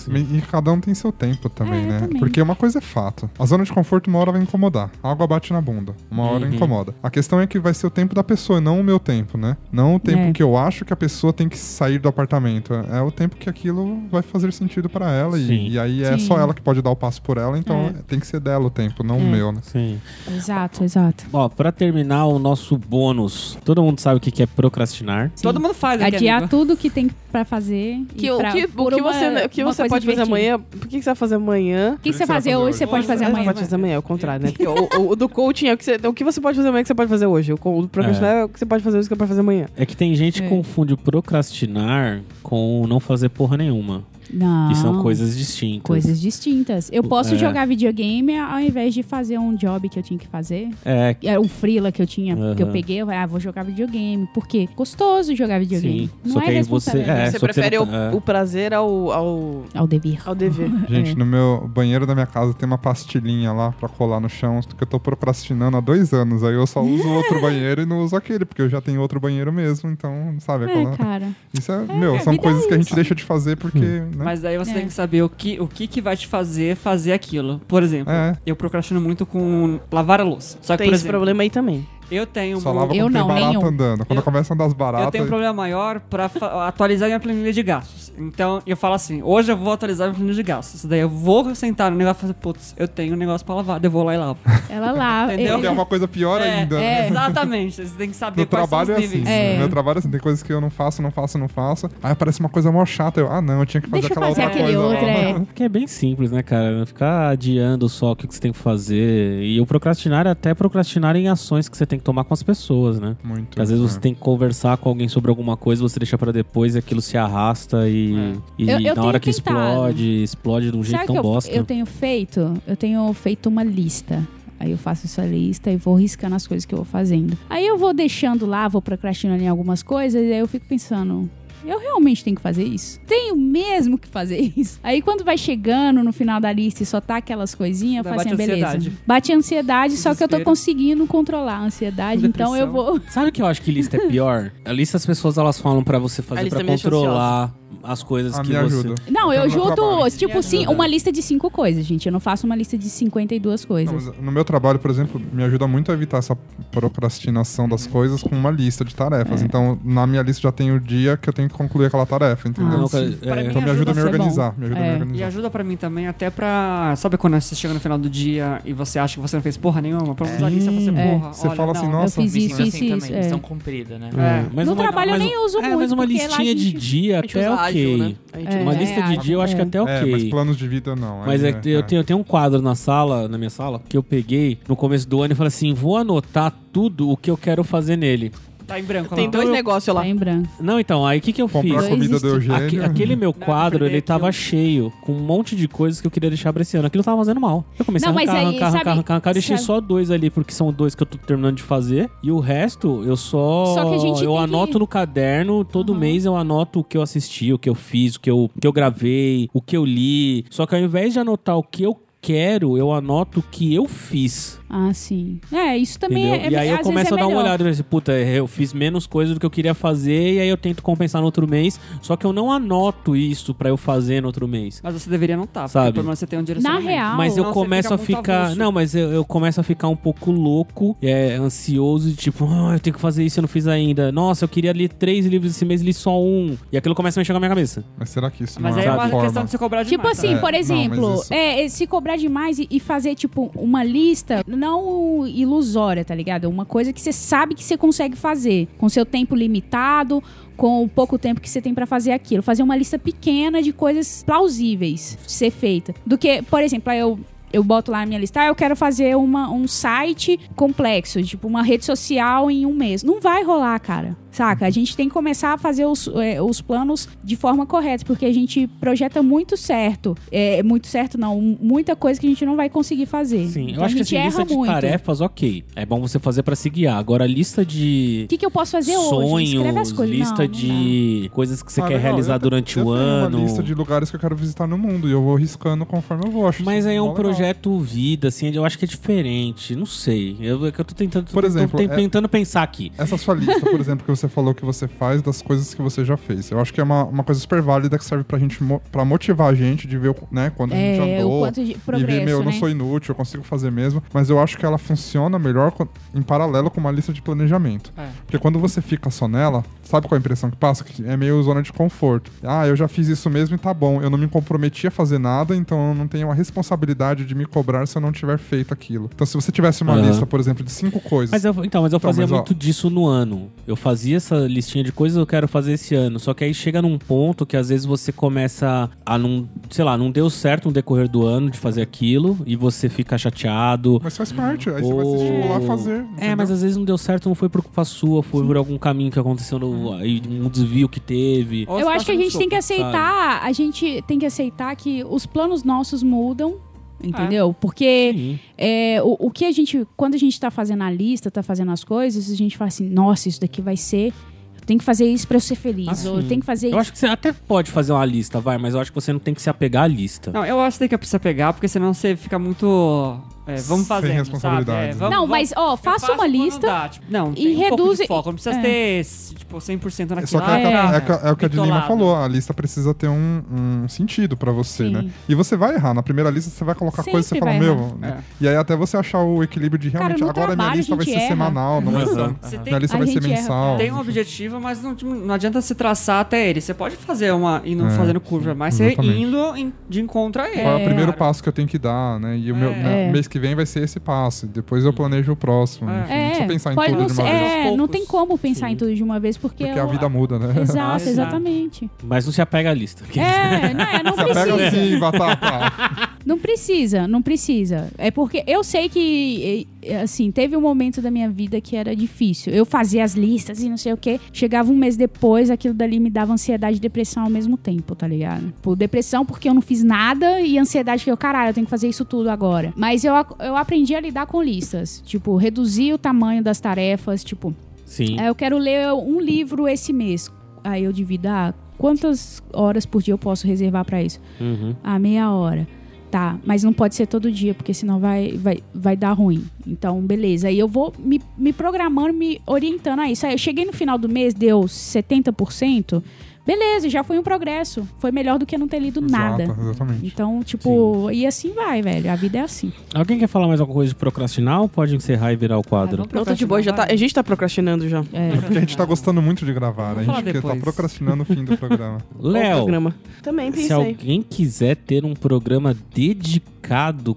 S6: E, e cada um tem seu tempo também,
S3: É,
S6: né?
S3: também.
S6: Porque uma coisa é fato. A zona de conforto uma hora vai incomodar. A água bate na bunda. Uma hora
S2: Uhum.
S6: incomoda. A questão é que vai ser o tempo da pessoa, não o meu tempo, né? Não o tempo
S3: É.
S6: que eu acho que a pessoa tem que sair do apartamento. É o tempo que aquilo vai fazer sentido pra ela. E, e aí é
S3: Sim.
S6: só ela que pode dar o passo por ela, então
S3: É.
S6: tem que ser dela o tempo, não o
S3: É.
S6: meu, né?
S2: Sim.
S3: Exato, exato.
S2: Ó, pra terminar o nosso bônus, todo mundo sabe o que que é procrastinar.
S3: Sim.
S4: Todo mundo faz aqui,
S3: Adiar
S4: amigo.
S3: tudo que tem pra fazer.
S5: Que,
S3: e
S5: o,
S3: pra-
S5: que, o que
S3: uma-
S5: você, o que você pode fazer
S3: divertida.
S5: amanhã? Por que, que você vai fazer amanhã?
S3: O que, que você vai fazer hoje, você pode fazer
S5: Você
S3: amanhã.
S5: pode fazer amanhã, é o contrário, né? Porque o, o- do coaching é o que você, o que você pode fazer amanhã que você pode fazer hoje. O, do procrastinar é. o que você pode fazer hoje que você pode fazer amanhã.
S2: É que tem gente que
S3: É.
S2: confunde procrastinar com não fazer porra nenhuma.
S3: Não.
S2: Que são coisas distintas.
S3: Coisas distintas. Eu posso
S2: É.
S3: jogar videogame ao invés de fazer um job que eu tinha que fazer.
S2: É,
S3: Era um freela que eu tinha, que eu peguei. Eu falei, ah, vou jogar videogame. Por quê? Gostoso jogar videogame.
S2: Sim.
S3: Não
S2: Só
S3: é
S2: que você-. É,
S5: você
S2: que você
S5: prefere
S2: não
S5: o,
S2: tá- é.
S5: o prazer ao, ao,
S3: Ao dever.
S5: ao dever. *laughs*
S6: Gente,
S3: É.
S6: no meu banheiro da minha casa tem uma pastilhinha lá pra colar no chão, que eu tô procrastinando há dois anos. Aí eu só uso *laughs* outro banheiro e não uso aquele, porque eu já tenho outro banheiro mesmo, então, sabe?
S3: É,
S6: aquela-
S3: cara.
S6: Isso é, meu, são coisas
S3: é
S6: que a gente deixa de fazer porque, né?
S4: Mas daí você
S3: É.
S4: tem que saber o que, o que que vai te fazer fazer aquilo. Por exemplo,
S6: É.
S4: eu procrastino muito com lavar a louça. Só que,
S5: Tem
S4: por
S5: esse
S4: exemplo,
S5: problema aí também.
S4: Eu tenho
S6: Só
S4: um-
S6: lava
S3: Eu
S6: quando
S3: não,
S6: tem barato
S3: nenhum.
S6: andando. Quando
S4: Eu-
S6: começa a andar as
S4: Eu
S6: baratas.
S4: tenho um problema maior pra atualizar minha planilha de gastos. Então, eu falo assim, hoje eu vou atualizar minha planilha de gastos. Daí eu vou sentar no negócio e fazer, putz, eu tenho um negócio pra lavar, daí eu vou lá e lavo.
S3: Ela lá.
S4: Entendeu?
S6: Tem uma coisa pior
S4: É,
S6: ainda.
S3: é.
S6: né?
S4: Exatamente, você tem que saber
S6: No
S4: quais
S6: trabalho
S4: são
S6: é assim.
S3: É.
S6: Meu trabalho é assim, tem coisas que eu não faço, não faço, não faço. Aí aparece uma coisa mó chata. Eu, ah, não, eu tinha que fazer
S3: Deixa eu
S6: aquela
S3: fazer
S6: outra
S3: aquele
S6: coisa.
S3: outro,
S6: lá.
S3: é. *laughs*
S2: Que é bem simples, né, cara? Não Ficar adiando só o que que você tem que fazer. E o procrastinar é até procrastinar em ações que você tem que tomar com as pessoas, né?
S6: Muito.
S2: Porque às vezes você
S6: é.
S2: tem que conversar com alguém sobre alguma coisa, você deixa pra depois e aquilo se arrasta e, e
S3: Eu- eu
S2: na hora que
S3: tentado.
S2: explode, explode de um jeito
S3: Sabe
S2: tão
S3: que eu,
S2: bosta.
S3: eu tenho feito? Eu tenho feito uma lista. Aí eu faço essa lista e vou riscando as coisas que eu vou fazendo. Aí eu vou deixando lá, vou procrastinando em algumas coisas, e aí eu fico pensando. Eu realmente tenho que fazer isso? Tenho mesmo que fazer *laughs* isso. Aí quando vai chegando no final da lista e só tá aquelas coisinhas, eu falo assim,
S4: bate
S3: beleza.
S4: ansiedade.
S3: Bate a ansiedade, só que eu tô
S4: Desespero.
S3: conseguindo controlar a ansiedade, então eu vou.
S2: Sabe o que eu acho que lista é pior? *laughs* A lista as pessoas elas falam pra você fazer
S5: me deixa
S2: controlar as coisas
S6: Ah,
S2: que você.
S6: ajuda.
S3: Não, eu
S6: meu
S3: junto,
S6: trabalho.
S3: tipo, sim, uma lista de cinco coisas, gente. Eu não faço uma lista de 52
S6: Não,
S3: coisas.
S6: mas no meu trabalho, por exemplo, me ajuda muito a evitar essa procrastinação das coisas com uma lista de tarefas.
S3: É.
S6: Então, na minha lista já tem o dia que eu tenho que concluir aquela tarefa, entendeu?
S3: Ah,
S2: Não,
S3: sim.
S2: cara, é,
S6: Então me ajuda a me
S3: é
S6: organizar. Me ajuda a me
S3: É.
S4: E
S6: organizar.
S4: ajuda pra mim também até pra... Sabe quando você chega no final do dia e você acha que você não fez porra nenhuma? Pra usar a lista, você,
S3: É.
S4: porra,
S6: Você
S4: olha,
S6: fala assim,
S4: não.
S6: nossa,
S3: Eu fiz isso, isso,
S7: assim
S3: isso.
S7: também,
S3: é.
S7: missão cumprida, né?
S4: É.
S2: mas
S3: No
S2: uma-
S3: trabalho eu nem uso
S2: é,
S3: muito,
S2: Mas uma
S3: a
S2: listinha de dia até ok.
S5: né? A gente
S3: É,
S2: Uma
S5: usa-
S2: lista de
S3: é,
S2: dia eu acho que
S3: é.
S2: até
S6: É,
S2: ok.
S6: mas planos de vida não.
S2: Mas
S6: Aí,
S2: é que eu, tenho, eu tenho um quadro na sala, na minha sala, que eu peguei no começo do ano e falei assim: vou anotar tudo o que eu quero fazer nele.
S4: Tá em branco
S5: Tem
S4: lá.
S5: dois
S2: eu-
S5: negócios lá.
S3: Tá em branco.
S2: Não, então, aí o que, que eu
S6: Comprar
S2: fiz?
S6: a comida do Eugênio.
S2: Aque- aquele meu quadro, ele tava cheio, com um monte de coisas que eu queria deixar pra esse ano. Aquilo tava fazendo mal. Eu comecei
S3: Não,
S2: a
S3: mas
S2: arrancar,
S3: aí,
S2: arrancar,
S3: sabe-
S2: arrancar, arrancar, arrancar. Deixei
S3: sabe-
S2: só dois ali, porque são dois que eu tô terminando de fazer. E o resto, eu só...
S3: Só que a gente
S2: eu
S3: tem
S2: anoto
S3: que-
S2: no caderno, todo
S3: Uhum.
S2: mês eu anoto o que eu assisti, o que eu fiz, o que eu, o que eu gravei, o que eu li. Só que ao invés de anotar o que eu quero, eu anoto o que eu fiz.
S3: Ah, sim. É, isso também
S2: Entendeu?
S3: é
S2: e aí eu começo
S3: vezes
S2: a
S3: é
S2: dar uma
S3: melhor.
S2: olhada e assim, puta, eu fiz menos coisa do que eu queria fazer, e aí eu tento compensar no outro mês. Só que eu não anoto isso pra eu fazer no outro mês.
S4: Mas você deveria anotar, porque
S2: Sabe?
S4: pelo menos você tem um direcionamento.
S3: real-
S2: Mas eu
S4: você
S2: começo
S4: fica
S2: a ficar.
S4: avulso.
S2: Não, mas eu, eu começo a ficar um pouco louco, é, ansioso, de tipo, ah, eu tenho que fazer isso, eu não fiz ainda. Nossa, eu queria ler três livros esse mês, li só um. E aquilo começa a mexer com a minha cabeça.
S6: Mas será que isso
S4: Mas
S6: não
S4: aí
S6: é
S4: é
S6: uma
S4: uma
S6: forma?
S4: questão de você cobrar demais.
S3: Tipo assim,
S6: É,
S3: por
S6: não,
S3: exemplo,
S6: mas isso-
S3: é, é, se cobrar demais e, e fazer, tipo, uma lista não ilusória, tá ligado? Uma coisa que você sabe que você consegue fazer, com seu tempo limitado, com o pouco tempo que você tem pra fazer aquilo. Fazer uma lista pequena de coisas plausíveis ser feita. Do que, por exemplo, eu. Eu boto lá na minha lista, ah, eu quero fazer uma, um site complexo, tipo uma rede social em um mês. Não vai rolar, cara. Saca? A gente tem que começar a fazer os, é, os planos de forma correta, porque a gente projeta muito certo. É, muito certo, não. Muita coisa que a gente não vai conseguir fazer.
S2: Sim,
S3: Então
S2: eu acho
S3: a
S2: que
S3: gente
S2: assim, lista
S3: erra
S2: de
S3: muito.
S2: tarefas, ok. É bom você fazer pra se guiar. Agora, lista de
S3: O que, que eu posso fazer hoje? Escreve as
S2: sonhos,
S3: coisas.
S2: lista
S3: Não, não
S2: de coisas que você
S6: Ah,
S2: quer
S6: legal,
S2: realizar
S6: eu-
S2: durante
S6: eu
S2: o ano.
S6: uma lista de lugares que eu quero visitar no mundo e eu vou riscando conforme eu vou. Acho
S2: Mas aí é um
S6: legal.
S2: projeto vida, assim, eu acho que é diferente. Não sei. Eu, é que eu tô tentando,
S6: Por
S2: tô-
S6: exemplo,
S2: tô
S6: é-
S2: tentando pensar aqui.
S6: Essa sua lista, por exemplo, que você falou que você faz das coisas que você já fez. Eu acho que é uma, uma coisa super válida que serve pra gente, pra motivar a gente de ver, né, quando a gente
S3: É,
S6: andou.
S3: o quanto de
S6: e
S3: progresso,
S6: ver, meu, eu não
S3: né?
S6: sou inútil, eu consigo fazer mesmo. Mas eu acho que ela funciona melhor em paralelo com uma lista de planejamento.
S4: É.
S6: Porque quando você fica só nela, sabe qual é a impressão que passa? Que é meio zona de conforto. Ah, eu já fiz isso mesmo e tá bom. Eu não me comprometi a fazer nada, então eu não tenho a responsabilidade de me cobrar se eu não tiver feito aquilo. Então, se você tivesse uma
S2: Aham.
S6: lista, por exemplo, de cinco coisas.
S2: Mas eu, então, mas eu
S6: Então,
S2: fazia
S6: mas, ó-
S2: muito disso no ano. Eu fazia essa listinha de coisas que eu quero fazer esse ano. Só que aí chega num ponto que às vezes você começa a não, sei lá, não deu certo no decorrer do ano de fazer aquilo e você fica chateado.
S6: Mas faz parte, aí você vai se estimular a fazer.
S2: É,
S6: entendeu?
S2: mas às vezes não deu certo, não foi por culpa sua, foi por algum caminho que aconteceu, no, aí, um desvio que teve.
S3: Eu acho que a gente tem que
S2: sabe?
S3: aceitar, a gente tem que aceitar que os planos nossos mudam, entendeu? Porque
S2: Sim.
S3: é, o, o que a gente, quando a gente tá fazendo a lista, tá fazendo as coisas, a gente fala assim, nossa, isso daqui vai ser, eu tenho que fazer isso pra eu ser feliz,
S2: Ah,
S3: ou eu tenho que fazer
S2: Eu
S3: isso.
S2: acho que você até pode fazer uma lista, vai, mas eu acho que você não tem que se apegar à lista.
S4: Não, eu acho que tem que precisa pegar, porque senão você fica muito. É, vamos
S6: Sem
S4: fazer.
S6: responsabilidade.
S3: Não, mas, ó, faça uma lista
S4: não,
S3: e
S4: tem um pouco
S3: reduz-
S4: de foco. Não precisa
S3: é.
S4: ter, tipo, 100% naquilo.
S6: Só que é, o que a-
S3: É.
S6: é é o que a Dilima
S4: bitolado.
S6: falou, a lista precisa ter um, um sentido pra você,
S3: Sim.
S6: né? E você vai errar. Na primeira lista você vai colocar coisas que você
S3: Sempre
S6: fala, meu. né? E aí até você achar o equilíbrio de
S3: Cara,
S6: realmente,
S3: no
S6: agora minha
S3: trabalho
S6: lista
S3: a
S6: vai ser
S3: erra.
S6: semanal, não vai ser.
S4: Você tem
S6: Minha lista vai ser mensal.
S4: Tem um objetivo, mas não, não adianta se traçar até ele. Você pode fazer uma indo
S6: É,
S4: fazendo curva, mas você indo de encontro a ele.
S6: Qual é o primeiro
S4: cara.
S6: passo que eu tenho que dar, né? E o meu,
S4: É.
S6: né,
S3: É.
S6: mês que vem vai ser esse passo. Depois eu planejo o próximo.
S4: É.
S6: Enfim, não precisa pensar em
S3: pode
S6: tudo
S3: não
S6: de uma vez.
S3: é, não tem como pensar
S2: Sim.
S3: em tudo de uma vez, porque...
S6: Porque a
S3: eu-
S6: vida muda, né?
S3: Exato, *laughs*
S4: Exato.
S3: exatamente.
S2: Mas não se apega à lista.
S3: É, não, é, não *laughs*
S6: pega
S3: precisa.
S6: assim, batata.
S3: Não precisa, não precisa. É porque eu sei que, assim, teve um momento da minha vida que era difícil. Eu fazia as listas e não sei o quê. Chegava um mês depois, aquilo dali me dava ansiedade e depressão ao mesmo tempo, tá ligado? Por depressão porque eu não fiz nada e ansiedade que eu, caralho, eu tenho que fazer isso tudo agora. Mas eu, eu aprendi a lidar com listas. Tipo, reduzir o tamanho das tarefas. Tipo,
S2: Sim.
S3: é, eu quero ler um livro esse mês. Aí eu divido, ah, quantas horas por dia eu posso reservar pra isso?
S2: Uhum.
S3: Ah, meia hora. Tá, mas não pode ser todo dia, porque senão vai, vai, vai dar ruim. Então, beleza. Aí eu vou me, me programando, me orientando a isso. Aí eu cheguei no final do mês, deu 70%. Beleza, já foi um progresso. Foi melhor do que não ter lido nada.
S6: Exato, exatamente.
S3: Então, tipo, e assim vai, velho. A vida é assim.
S2: Alguém quer falar mais alguma coisa de procrastinar ou pode encerrar e virar o quadro?
S4: Ah,
S5: Não, tô de boa, já tá, a gente tá procrastinando já.
S3: É.
S6: É porque a gente tá gostando muito de gravar, né? A
S4: Vamos
S6: gente
S4: falar
S6: que tá procrastinando o fim do *laughs* programa.
S2: Léo,
S5: programa. Também
S2: se
S5: pensei.
S2: alguém quiser ter um programa dedicado,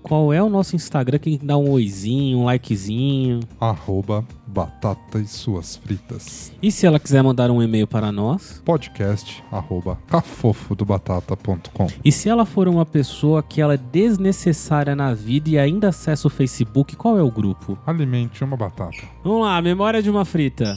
S2: qual é o nosso Instagram? Quem dá um oizinho, um likezinho?
S6: Arroba batata e suas fritas.
S2: E se ela quiser mandar um e-mail para nós?
S6: Podcast arroba cafofodobatata.com.
S2: E se ela for uma pessoa que ela é desnecessária na vida e ainda acessa o Facebook, qual é o grupo?
S6: Alimente uma batata.
S2: Vamos lá, memória de uma frita.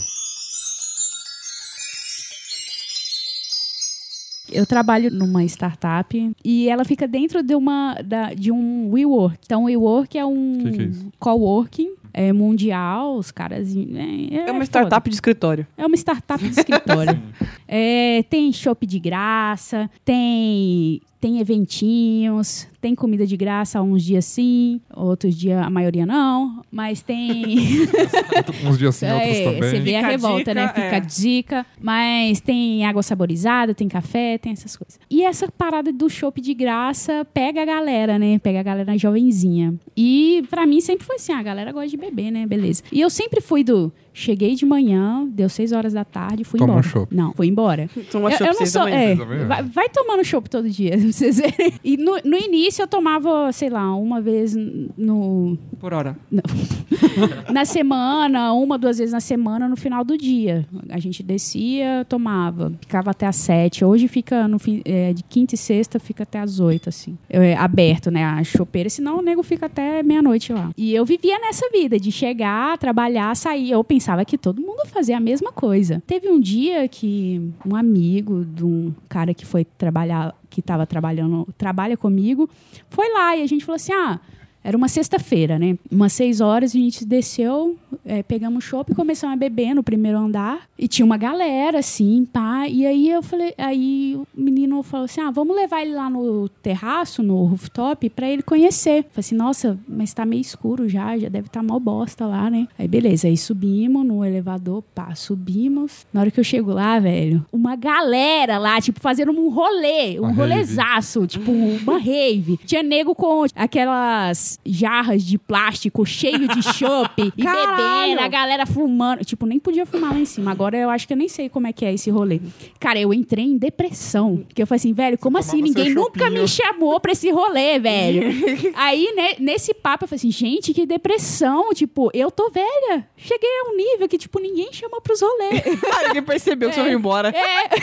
S3: Eu trabalho numa startup e ela fica dentro de, uma, da- de um WeWork. Então, o WeWork é um
S6: Que que é
S3: coworking é, mundial, os caras... É,
S5: É uma
S3: foda.
S5: startup de escritório.
S3: É uma startup de escritório. *laughs* É, tem shopping de graça, tem, tem eventinhos, tem comida de graça uns dias sim, outros dias a maioria não, mas tem... *laughs*
S6: Uns dias sim, outros
S3: É,
S6: também.
S3: Você vê a
S4: Fica a
S3: revolta,
S4: dica,
S3: né? Fica
S4: é.
S3: a dica. Mas tem água saborizada, tem café, tem essas coisas. E essa parada do chopp de graça pega a galera, né? Pega a galera jovenzinha. E pra mim sempre foi assim, a galera gosta de beber, né? Beleza. E eu sempre fui do... Cheguei de manhã, deu seis horas da tarde, fui
S6: Toma um
S3: embora.
S6: chopp.
S3: Não, fui embora. *laughs*
S5: Toma
S3: eu, eu não sou. É, vai, vai tomando chopp todo dia, *laughs* pra vocês verem. E no, no início eu tomava, sei lá, uma vez no,
S4: Por hora. *laughs*
S3: na semana, uma, duas vezes na semana, no final do dia. A gente descia, tomava, ficava até às sete. Hoje fica no fim, é, de quinta e sexta, fica até às oito, assim. É, aberto, né? A chopeira, senão o nego fica até meia-noite lá. E eu vivia nessa vida de chegar, trabalhar, sair. Eu pensava pensava que todo mundo fazia a mesma coisa. Teve um dia que um amigo de um cara que foi trabalhar, que estava trabalhando, trabalha comigo, foi lá e a gente falou assim: ah. Era uma sexta-feira, né? Umas seis horas a gente desceu, é, pegamos chopp e começamos a beber no primeiro andar. E tinha uma galera, assim, pá. E aí eu falei, aí o menino falou assim: ah, vamos levar ele lá no terraço, no rooftop, pra ele conhecer. Falei assim, nossa, mas tá meio escuro já, já deve estar tá mal bosta lá, né? Aí beleza, aí subimos no elevador, pá, subimos. Na hora que eu chego lá, velho, uma galera lá, tipo, fazendo um rolê, um
S6: Uma
S3: rolezaço, tipo, uma rave. Tinha nego com aquelas jarras de plástico cheio de chopp *laughs* e bebendo, a galera fumando. Tipo, nem podia fumar lá em cima. Agora eu acho que eu nem sei como é que é esse rolê. Cara, eu entrei em depressão. Porque eu falei assim, velho, como assim?
S6: tomava
S3: Ninguém nunca
S6: chopinho.
S3: me chamou pra esse rolê, velho. *laughs* Aí, né, nesse papo, eu falei assim, gente, que depressão. Tipo, eu tô velha. Cheguei a um nível que, tipo, ninguém chama pros rolês. *laughs*
S5: Ninguém percebeu que você foi embora.
S3: É.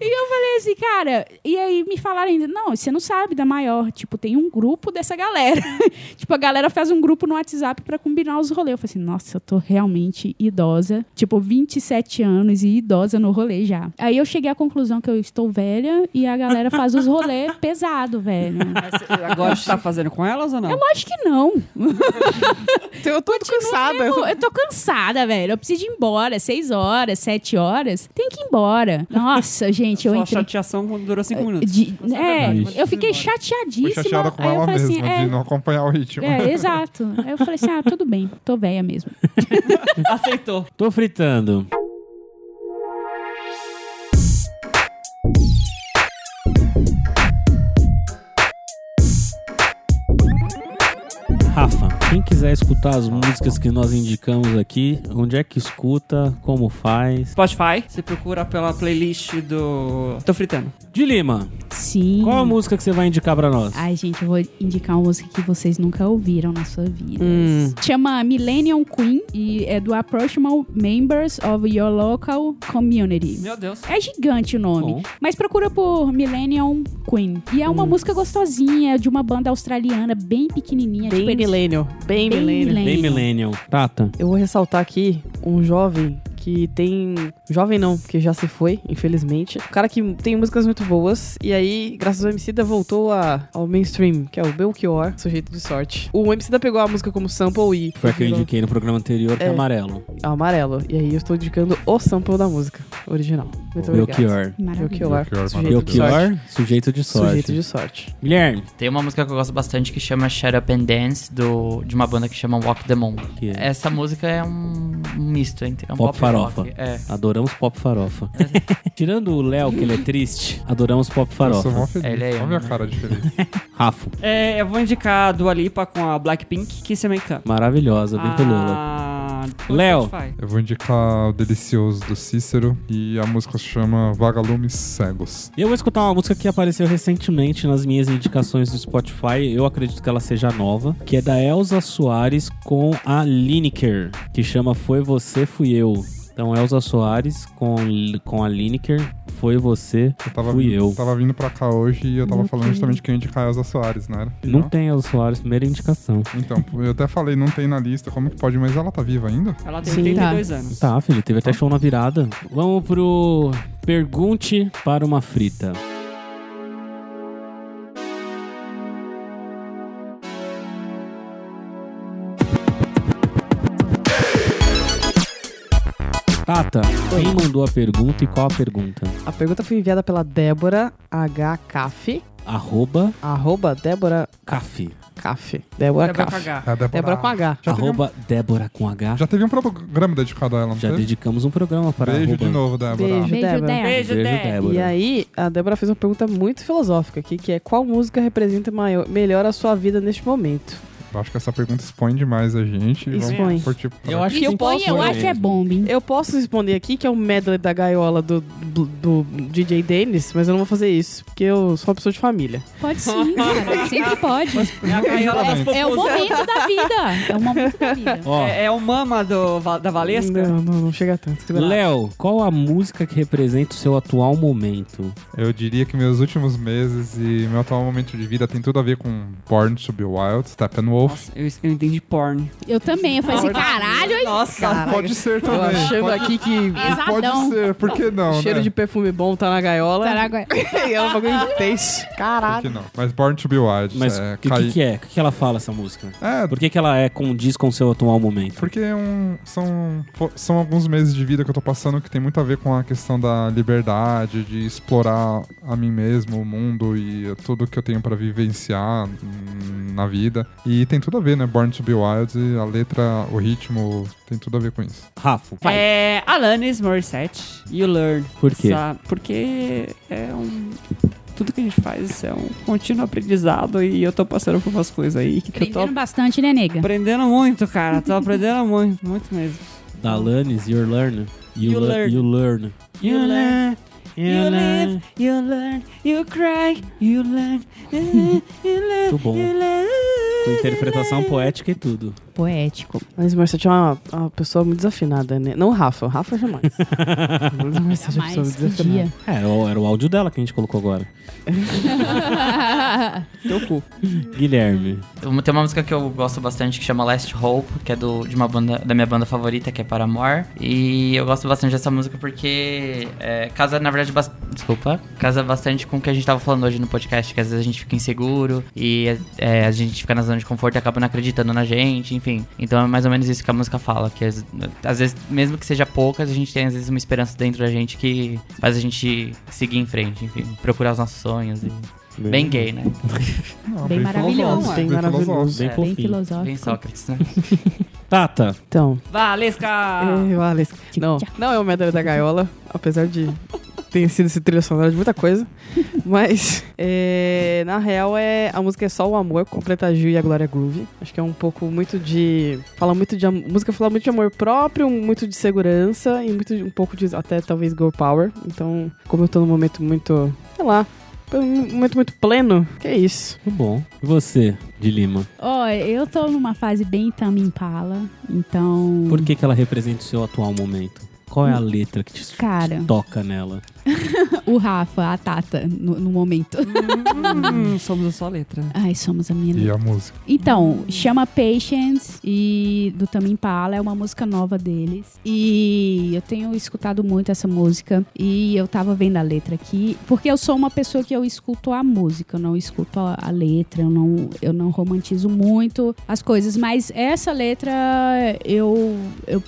S3: e eu falei assim, cara, e aí me falaram ainda, não, você não sabe da maior. Tipo, tem um grupo dessa galera. *laughs* tipo, a galera faz um grupo no WhatsApp pra combinar os rolês. Eu falei assim, nossa, eu tô realmente idosa. Tipo, 27 anos e idosa no rolê já. Aí eu cheguei à conclusão que eu estou velha e a galera faz os rolês *laughs* pesado, velho.
S4: Mas você- Agora você tá fazendo com elas ou não?
S3: Eu acho que não.
S5: Então *laughs* eu tô cansada.
S3: Eu, eu tô cansada, velho. Eu preciso ir embora. Seis horas, sete horas. Tem que ir embora. Nossa, gente, eu
S4: Sua
S3: entrei.
S4: chateação durou cinco minutos.
S3: De- é,
S4: verdade,
S3: eu fiquei
S4: embora.
S3: chateadíssima.
S6: Fui chateada com
S3: Aí eu
S6: ela
S3: falei
S6: mesma,
S3: assim,
S6: de não acompanhar o ritmo.
S3: é, é, exato. Aí eu falei assim, ah, tudo bem, tô velha mesmo. *laughs*
S4: Aceitou.
S2: Tô fritando. Quem quiser escutar as músicas que nós indicamos aqui, onde é que escuta, como faz?
S4: Spotify, você procura pela playlist do Tô Fritando.
S2: De Lima,
S3: Sim.
S2: qual a música que você vai indicar pra nós?
S3: Ai, gente, eu vou indicar uma música que vocês nunca ouviram na sua vida.
S5: Hum.
S3: Chama Millennium Queen e é do Approachable Members of Your Local Community.
S4: Meu Deus.
S3: É gigante o nome.
S2: Bom.
S3: Mas procura por Millennium Queen. E é uma música gostosinha, de uma banda australiana, bem pequenininha.
S5: Bem
S3: tipo, eles-
S5: milênio. Bem,
S3: Bem
S5: milênio.
S3: milênio.
S2: Bem Millennial. Tata,
S5: Eu vou ressaltar aqui um jovem que tem. Jovem não, porque já se foi, infelizmente. Um cara que tem músicas muito boas. E aí, graças ao Emicida, voltou a, ao mainstream, que é o Belchior, sujeito de sorte. O Emicida pegou a música como sample e.
S2: foi a que eu indiquei no programa anterior, que é
S5: É.
S2: amarelo.
S5: Amarelo. E aí eu estou indicando o sample da música original. Muito obrigado.
S2: Belchior.
S5: Belchior.
S6: Belchior,
S5: Sujeito de sorte.
S2: Belchior, sujeito de sorte.
S5: Sujeito de sorte.
S2: Guilherme,
S7: Tem uma música que eu gosto bastante que chama Shut Up and Dance, do, de uma banda que chama Walk the Moon.
S2: que é
S7: Essa música é um, um misto entre é um
S2: Pop
S7: pop,
S2: farofa.
S7: Rock. É.
S2: Adoramos pop farofa. *laughs* Tirando o Léo, que ele é triste, adoramos pop
S6: mó
S2: farofa.
S6: feliz.
S7: Ele é
S6: Olha a minha cara de feliz. *laughs*
S2: Rafo,
S4: É, eu vou indicar a Dua Lipa com a Blackpink, Kiss Americano.
S2: maravilhosa, bem.
S4: Ah,
S2: Léo.
S6: Eu vou indicar o Delicioso do Cícero e a música se chama Vagalumes Cegos.
S2: E eu vou escutar uma música que apareceu recentemente nas minhas indicações do Spotify. Eu acredito que ela seja nova, que é da Elza Soares com a Lineker, que chama Foi Você, Fui Eu. Então, Elza Soares com, com a Lineker, Foi Você,
S6: Eu tava,
S2: Fui eu.
S6: tava vindo pra cá hoje e eu tava
S3: Meu
S6: falando
S3: Deus.
S6: justamente que eu ia indicar a Elza Soares, não era?
S2: Não tem Elza Soares, primeira indicação.
S6: Então, eu até falei, não tem na lista, como que pode? Mas ela tá viva ainda?
S4: Ela tem
S5: Sim.
S4: 82 anos.
S2: Tá, filho, teve até show na virada. Vamos pro Pergunte para uma Frita. Tata, quem mandou a pergunta e qual a pergunta?
S5: A pergunta foi enviada pela Débora H. Caff.
S2: Arroba
S5: Arroba Débora
S2: Caf.
S5: Caff. Débora
S4: Débora. H.
S6: É Débora,
S5: Débora com H.
S6: Já teve, um,
S2: Arroba Débora com H.
S6: já teve um programa dedicado a ela, não
S2: Já
S6: teve?
S2: dedicamos um programa para
S6: Beijo
S2: arroba.
S6: de novo, Débora.
S5: Beijo.
S3: Beijo,
S5: Débora.
S3: Débora.
S4: Beijo,
S2: Beijo,
S4: Dé.
S2: Débora.
S5: E aí, a Débora fez uma pergunta muito filosófica aqui, que é qual música representa maior, melhor a sua vida neste momento?
S6: Eu acho que essa pergunta expõe demais a gente.
S5: Expõe.
S6: Vamos por tipo,
S2: Eu acho
S5: E eu
S2: que
S5: posso-
S3: Põe, eu acho que é bomba, hein?
S5: Eu posso responder aqui que é o medley da gaiola do, do, do DJ Dennis, mas eu não vou fazer isso, porque eu sou uma pessoa de família.
S3: Pode sim, *laughs* cara. Sempre pode.
S4: É a gaiola das
S3: É o momento da vida. É o momento da vida.
S2: Ó,
S4: É, é o mama do, da Valesca?
S5: Não, não, não chega tanto.
S2: Léo, qual a música que representa o seu atual momento?
S6: Eu diria que meus últimos meses e meu atual momento de vida tem tudo a ver com Born to Be Wild, Steppenwolf. Wolf.
S4: Nossa, eu, eu entendi porn.
S3: Eu também. Eu falei assim, caralho, hein?
S5: Nossa,
S6: Pode ser
S5: Tô
S6: também.
S5: achando
S6: Pode,
S5: aqui que
S6: pode
S3: Pesadão.
S6: ser, por que não,
S5: cheiro
S6: né?
S5: de perfume bom tá na gaiola.
S3: Caraca. *laughs*
S5: e é um bagulho intenso. *laughs*
S6: Por
S5: Caralho.
S6: que não? Mas Born to Be Wild.
S2: Mas o
S6: é,
S2: que,
S6: cai-
S2: que, que é? O que, que ela fala, essa música?
S6: É,
S2: Por que, que ela é condiz com o seu atual momento?
S6: Porque é um- são, fo- são alguns meses de vida que eu tô passando que tem muito a ver com a questão da liberdade, de explorar a mim mesmo, o mundo e tudo que eu tenho pra vivenciar hum, na vida. E tem tudo a ver, né? Born to Be Wild, e a letra, o ritmo, tem tudo a ver com isso.
S2: Rafa,
S4: É Alanis Morissette, You Learn.
S2: por quê?
S4: Sabe? Porque é um. Tudo que a gente faz é um contínuo aprendizado e eu tô passando por umas coisas aí que eu tô
S3: Aprendendo bastante, né, nega?
S4: aprendendo muito, cara. Tô aprendendo muito, muito mesmo.
S2: Da Alanis, You Learn. You,
S4: You
S2: le-
S4: learn.
S2: You learn.
S4: You learn, you live, you learn, you cry, you learn, *laughs* you learn,
S2: Muito bom.
S4: you learn.
S2: Com interpretação poética e tudo.
S3: Poético.
S5: Mas Morissette é uma, uma pessoa muito desafinada, né? Não o Rafa, o Rafa jamais. *laughs* Mas é uma pessoa muito desafinada.
S2: É, era o, era o áudio dela que a gente colocou agora. *laughs*
S4: Teu cu.
S2: Guilherme.
S7: Tem uma música que eu gosto bastante que chama Last Hope, que é do, de uma banda, da minha banda favorita, que é Paramore. E eu gosto bastante dessa música porque é, casa, na verdade, bas- desculpa, casa bastante com o que a gente tava falando hoje no podcast, que às vezes a gente fica inseguro e é, a gente fica na zona de conforto e acaba não acreditando na gente, enfim. Então é mais ou menos isso que a música fala, que às, às vezes, mesmo que seja poucas, a gente tem às vezes uma esperança dentro da gente que faz a gente seguir em frente, enfim, procurar os nossos sonhos. E... Bem gay, né?
S6: Não,
S3: Bem maravilhoso.
S5: Bem maravilhoso.
S6: filosófico.
S2: Bem
S7: É,
S3: Bem
S2: fofinho.
S3: filosófico.
S7: Bem Sócrates, né?
S2: Tata.
S5: Então,
S4: Valesca!
S5: é, *laughs* vale. Não, não é o Medalha da Gaiola, apesar de ter sido esse trilha sonora de muita coisa. *laughs* Mas, é, na real, é, a música é só o amor, completa a Gil e a Glória Groove. Acho que é um pouco muito de. Fala muito de. Música fala muito de amor próprio, muito de segurança e muito, de- um pouco de até talvez girl power. Então, como eu tô num momento muito. sei lá. Um momento muito pleno, que é isso.
S2: Muito bom. E você, de Lima?
S3: Ó, eu tô numa fase bem Tame Impala, então...
S2: Por que, que ela representa o seu atual momento? Qual é a letra que te,
S3: Cara.
S2: te toca nela? *laughs*
S3: O Rafa, a Tata, no, no momento.
S4: Hum, somos a sua letra.
S3: Ai, somos a minha
S6: E a música.
S3: Então, chama Patience e do Tame Impala, é uma música nova deles. E eu tenho escutado muito essa música e eu tava vendo a letra aqui, porque eu sou uma pessoa que eu escuto a música, eu não escuto a, a letra, eu não, eu não romantizo muito as coisas, mas essa letra eu, eu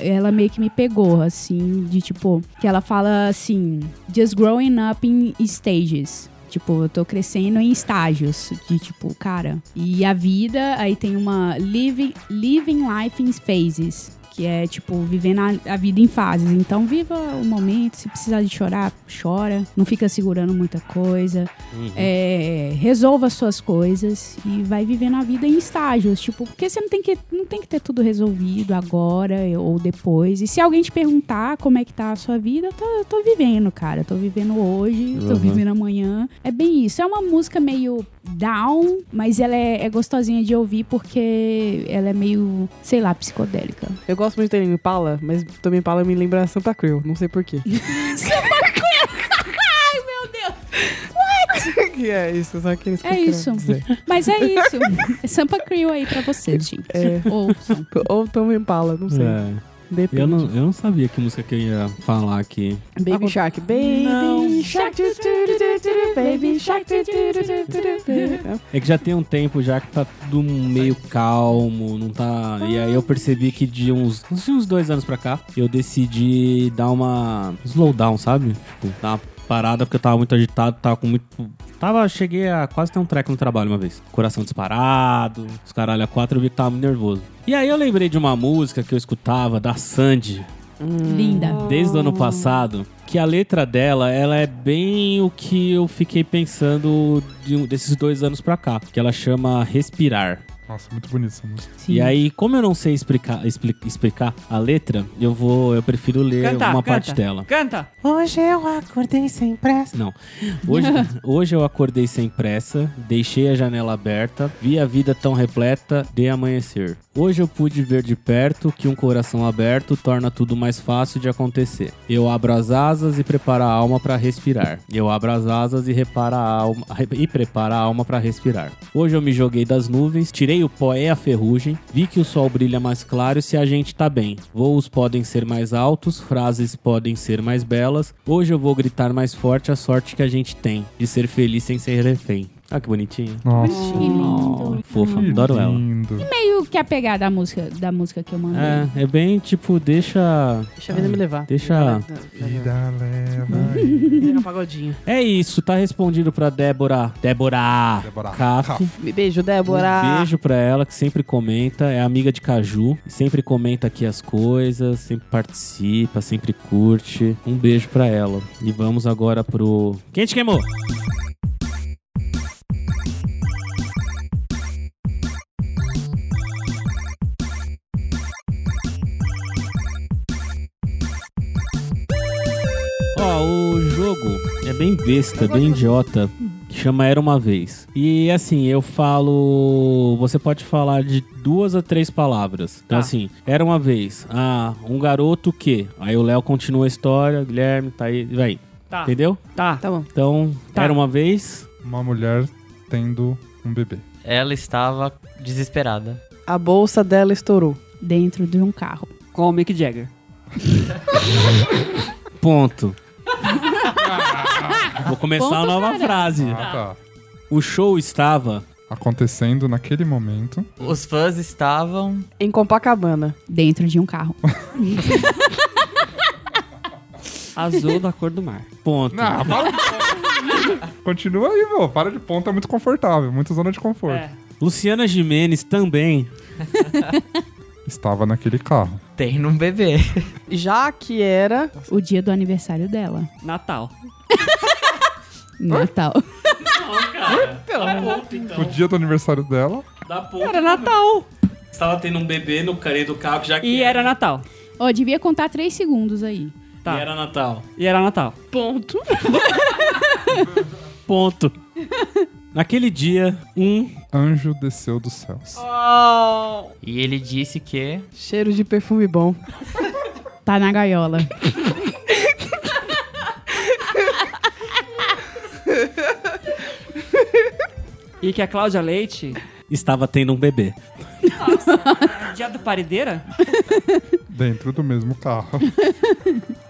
S3: ela meio que me pegou, assim, de tipo, que ela fala assim, just growing up in stages. Tipo, eu tô crescendo em estágios de tipo, cara. E a vida, aí tem uma living, living life in phases. Que é, tipo, vivendo a, a vida em fases. Então, viva o momento. Se precisar de chorar, chora. Não fica segurando muita coisa. É, resolva as suas coisas e vai vivendo a vida em estágios. Tipo, porque você não tem que, não tem que ter tudo resolvido agora ou depois. E se alguém te perguntar como é que tá a sua vida, eu tô, eu tô vivendo, cara. Eu tô vivendo hoje, tô
S2: Uhum.
S3: vivendo amanhã. É bem isso. É uma música meio down, mas ela é, é gostosinha de ouvir porque ela é meio, sei lá, psicodélica.
S5: Eu gosto muito de Tame Impala, mas Tame Impala me lembra Santa Cruz, não sei porquê. *laughs*
S3: Ai, meu Deus!
S5: que *laughs* é isso, só que eles
S3: É isso. Mas é isso. *laughs* É Sampa Crew aí pra vocês, gente.
S5: É.
S3: Ouçam.
S5: Ou Tame Impala, não sei.
S2: É.
S5: Depende.
S2: Eu, não, eu não sabia que música que eu ia falar aqui.
S5: Baby Shark. Baby
S2: Não.
S5: Shark. tu, tu, tu, tu, tu, Baby Shark. tu, tu, tu, tu, tu, tu.
S2: É que já tem um tempo já que tá tudo meio calmo, não tá. E aí eu percebi que de uns, de uns dois anos pra cá, eu decidi dar uma slowdown, sabe? Tipo, dar uma parada porque eu tava muito agitado, tava com muito. Tava, cheguei a quase ter um treco no trabalho uma vez. Coração disparado, os caralho a quatro, eu vi que tava muito nervoso. E aí eu lembrei de uma música que eu escutava da Sandy,
S3: Linda.
S2: desde o ano passado, que a letra dela, ela é bem o que eu fiquei pensando de um- desses dois anos pra cá, que ela chama Respirar.
S6: Nossa, muito bonita essa música.
S3: Sim.
S2: E aí, como eu não sei explicar, expli- explicar a letra, eu vou, eu prefiro ler
S4: Canta,
S2: uma
S4: canta,
S2: parte dela.
S4: Canta!
S2: Hoje eu acordei sem pressa. Não. Hoje, *laughs* hoje eu acordei sem pressa, deixei a janela aberta, vi a vida tão repleta de amanhecer. Hoje eu pude ver de perto que um coração aberto torna tudo mais fácil de acontecer. Eu abro as asas e preparo a alma para respirar. Eu abro as asas e repara a alma e preparo a alma para respirar. Hoje eu me joguei das nuvens, tirei Errei o pó e a ferrugem. Vi que o sol brilha mais claro se a gente tá bem. Voos podem ser mais altos, frases podem ser mais belas. Hoje eu vou gritar mais forte a sorte que a gente tem de ser feliz sem ser refém. Ah, que bonitinho.
S6: Nossa.
S3: Que lindo.
S2: Fofa,
S6: que
S2: adoro ela.
S6: lindo.
S3: Meio que a pegada da música, da música que eu mandei.
S2: É, é bem tipo, deixa.
S5: Deixa a vida me levar.
S2: Deixa-
S6: Vida leva. *laughs*
S5: Pega um pagodinho.
S2: É isso, tá respondido pra Débora. Débora.
S6: Débora
S2: Caf.
S5: Beijo, Débora.
S2: Um beijo pra ela, que sempre comenta, é amiga de Caju, sempre comenta aqui as coisas, sempre participa, sempre curte. Um beijo pra ela. E vamos agora pro. Quem te queimou? Ó, o jogo é bem besta, bem idiota. Que chama Era Uma Vez. E assim, eu falo. Você pode falar de duas a três palavras. Então,
S4: Tá.
S2: assim, era uma vez. Ah, um garoto que. Aí o Léo continua a história, Guilherme tá aí. Vai.
S4: Tá.
S2: Entendeu?
S4: Tá.
S5: Tá bom.
S2: Então,
S4: Tá.
S2: era uma vez.
S6: Uma mulher tendo um bebê.
S7: Ela estava desesperada.
S5: A bolsa dela estourou.
S3: Dentro de um carro.
S4: Com o Mick Jagger.
S2: Ponto. *laughs* Vou começar
S3: Ponto,
S2: uma nova
S3: cara.
S2: frase.
S6: Ah, tá.
S2: O show estava.
S6: Acontecendo naquele momento.
S7: Os fãs estavam.
S5: Em Copacabana.
S3: Dentro de um carro. *laughs*
S4: Azul da cor do mar.
S2: Ponto.
S6: Não, para. Continua aí, meu. Para de ponta, é muito confortável. Muita zona de conforto.
S4: É.
S2: Luciana Jimenez também. *laughs*
S6: Estava naquele carro.
S7: Tem um bebê. *laughs*
S5: Já que era.
S3: O dia do aniversário dela.
S4: Natal. *laughs*
S3: Natal.
S6: O dia do aniversário dela.
S2: Da ponta.
S4: Era Natal.
S2: Estava tendo um bebê no carinho do carro já que
S4: E era Natal.
S3: Ó, devia contar três segundos aí.
S4: Tá.
S2: E era Natal.
S4: E era Natal.
S5: Ponto.
S2: Ponto. *laughs* Naquele dia, um
S6: Anjo desceu dos céus.
S7: E ele disse que.
S5: Cheiro de perfume bom.
S3: Tá na gaiola.
S4: E que a Cláudia Leite.
S2: Estava tendo um bebê.
S4: Dia do Parideira?
S6: Dentro do mesmo carro.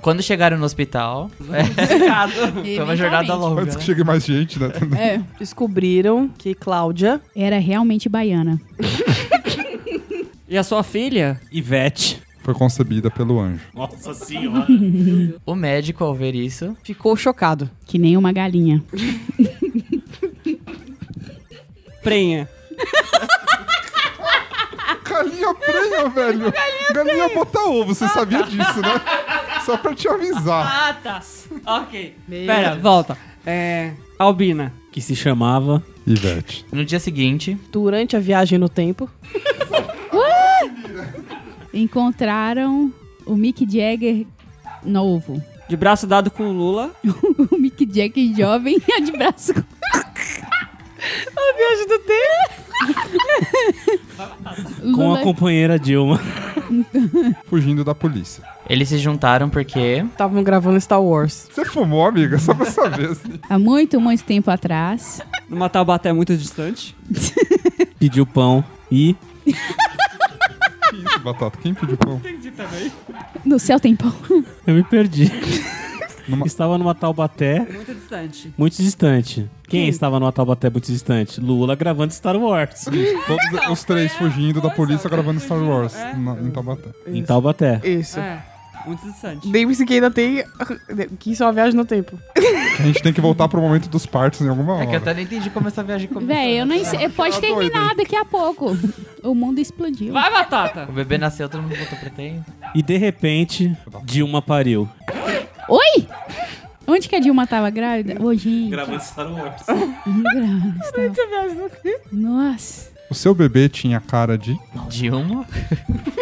S7: Quando chegaram no hospital. Foi uma jornada longa.
S6: Antes que
S7: né?
S6: chegue mais gente, né?
S3: É.
S5: Descobriram que Cláudia
S3: Era realmente baiana. *laughs*
S4: E a sua filha?
S2: Ivete.
S6: Foi concebida pelo anjo.
S2: Nossa senhora.
S7: O médico, ao ver isso,
S5: ficou chocado.
S3: Que nem uma galinha.
S4: Prenha.
S6: Galinha prenha, velho. Galinha bota ovo, você sabia disso, né? Só pra te avisar.
S4: Ah, tá. Ok. Pera, volta. É. Albina.
S2: Que se chamava.
S6: Ivete.
S7: no dia seguinte,
S5: Durante a viagem no tempo, *laughs*
S3: Encontraram o Mick Jagger novo.
S4: De braço dado com o Lula. *laughs*
S3: O Mick Jagger jovem a *laughs* de braço. com- *laughs*
S5: a viagem do tempo.
S2: Com a companheira Dilma. *laughs*
S6: Fugindo da polícia.
S7: eles se juntaram porque.
S5: Estavam gravando Star Wars.
S6: Você fumou, amiga? Só pra saber, assim. *laughs*
S3: há muito, muito tempo atrás.
S4: Numa Taubaté muito distante.
S2: Pediu pão e.
S6: Que isso, Batata? Quem pediu pão?
S3: No céu tem pão.
S2: Eu me perdi.
S6: Numa-
S2: Estava numa Taubaté
S4: distante.
S2: muito distante. Quem estava numa Taubaté muito distante? Lula gravando Star Wars.
S6: Todos os três fugindo da polícia gravando Star Wars na- em Taubaté.
S2: em Taubaté.
S5: Isso.
S4: É. Muito distante.
S5: Lembre-se que ainda tem. Que isso é uma viagem no tempo.
S6: A gente tem que voltar pro momento dos partos em alguma hora.
S7: É que eu até não entendi como essa viagem começou.
S3: Véi, eu nem sei. Pode
S6: Tá doido,
S3: terminar daqui a pouco. O mundo explodiu.
S4: Vai, Batata!
S7: O bebê nasceu, todo mundo voltou pra tempo.
S2: E de repente, Dilma pariu.
S3: Oi? Onde que a Dilma tava grávida? Ô, gente.
S2: Gravando Star Wars.
S3: Grávida. Nossa.
S6: O seu bebê tinha cara de.
S7: Dilma.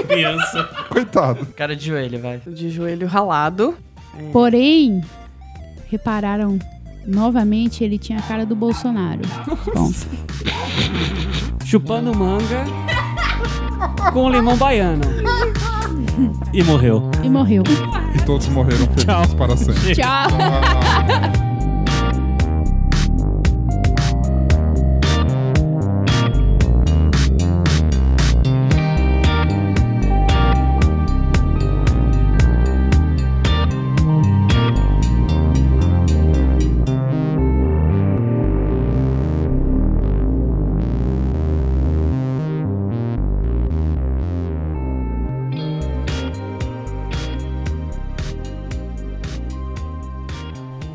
S2: Criança.
S6: Coitado.
S7: Cara de joelho, vai.
S5: De joelho ralado.
S3: Porém, repararam novamente ele tinha a cara do Bolsonaro. Bom,
S4: Chupando manga. Com limão baiano.
S2: E morreu.
S3: e morreu.
S6: E todos morreram felizes
S2: Tchau.
S6: para sempre.
S3: Tchau.
S6: Ah.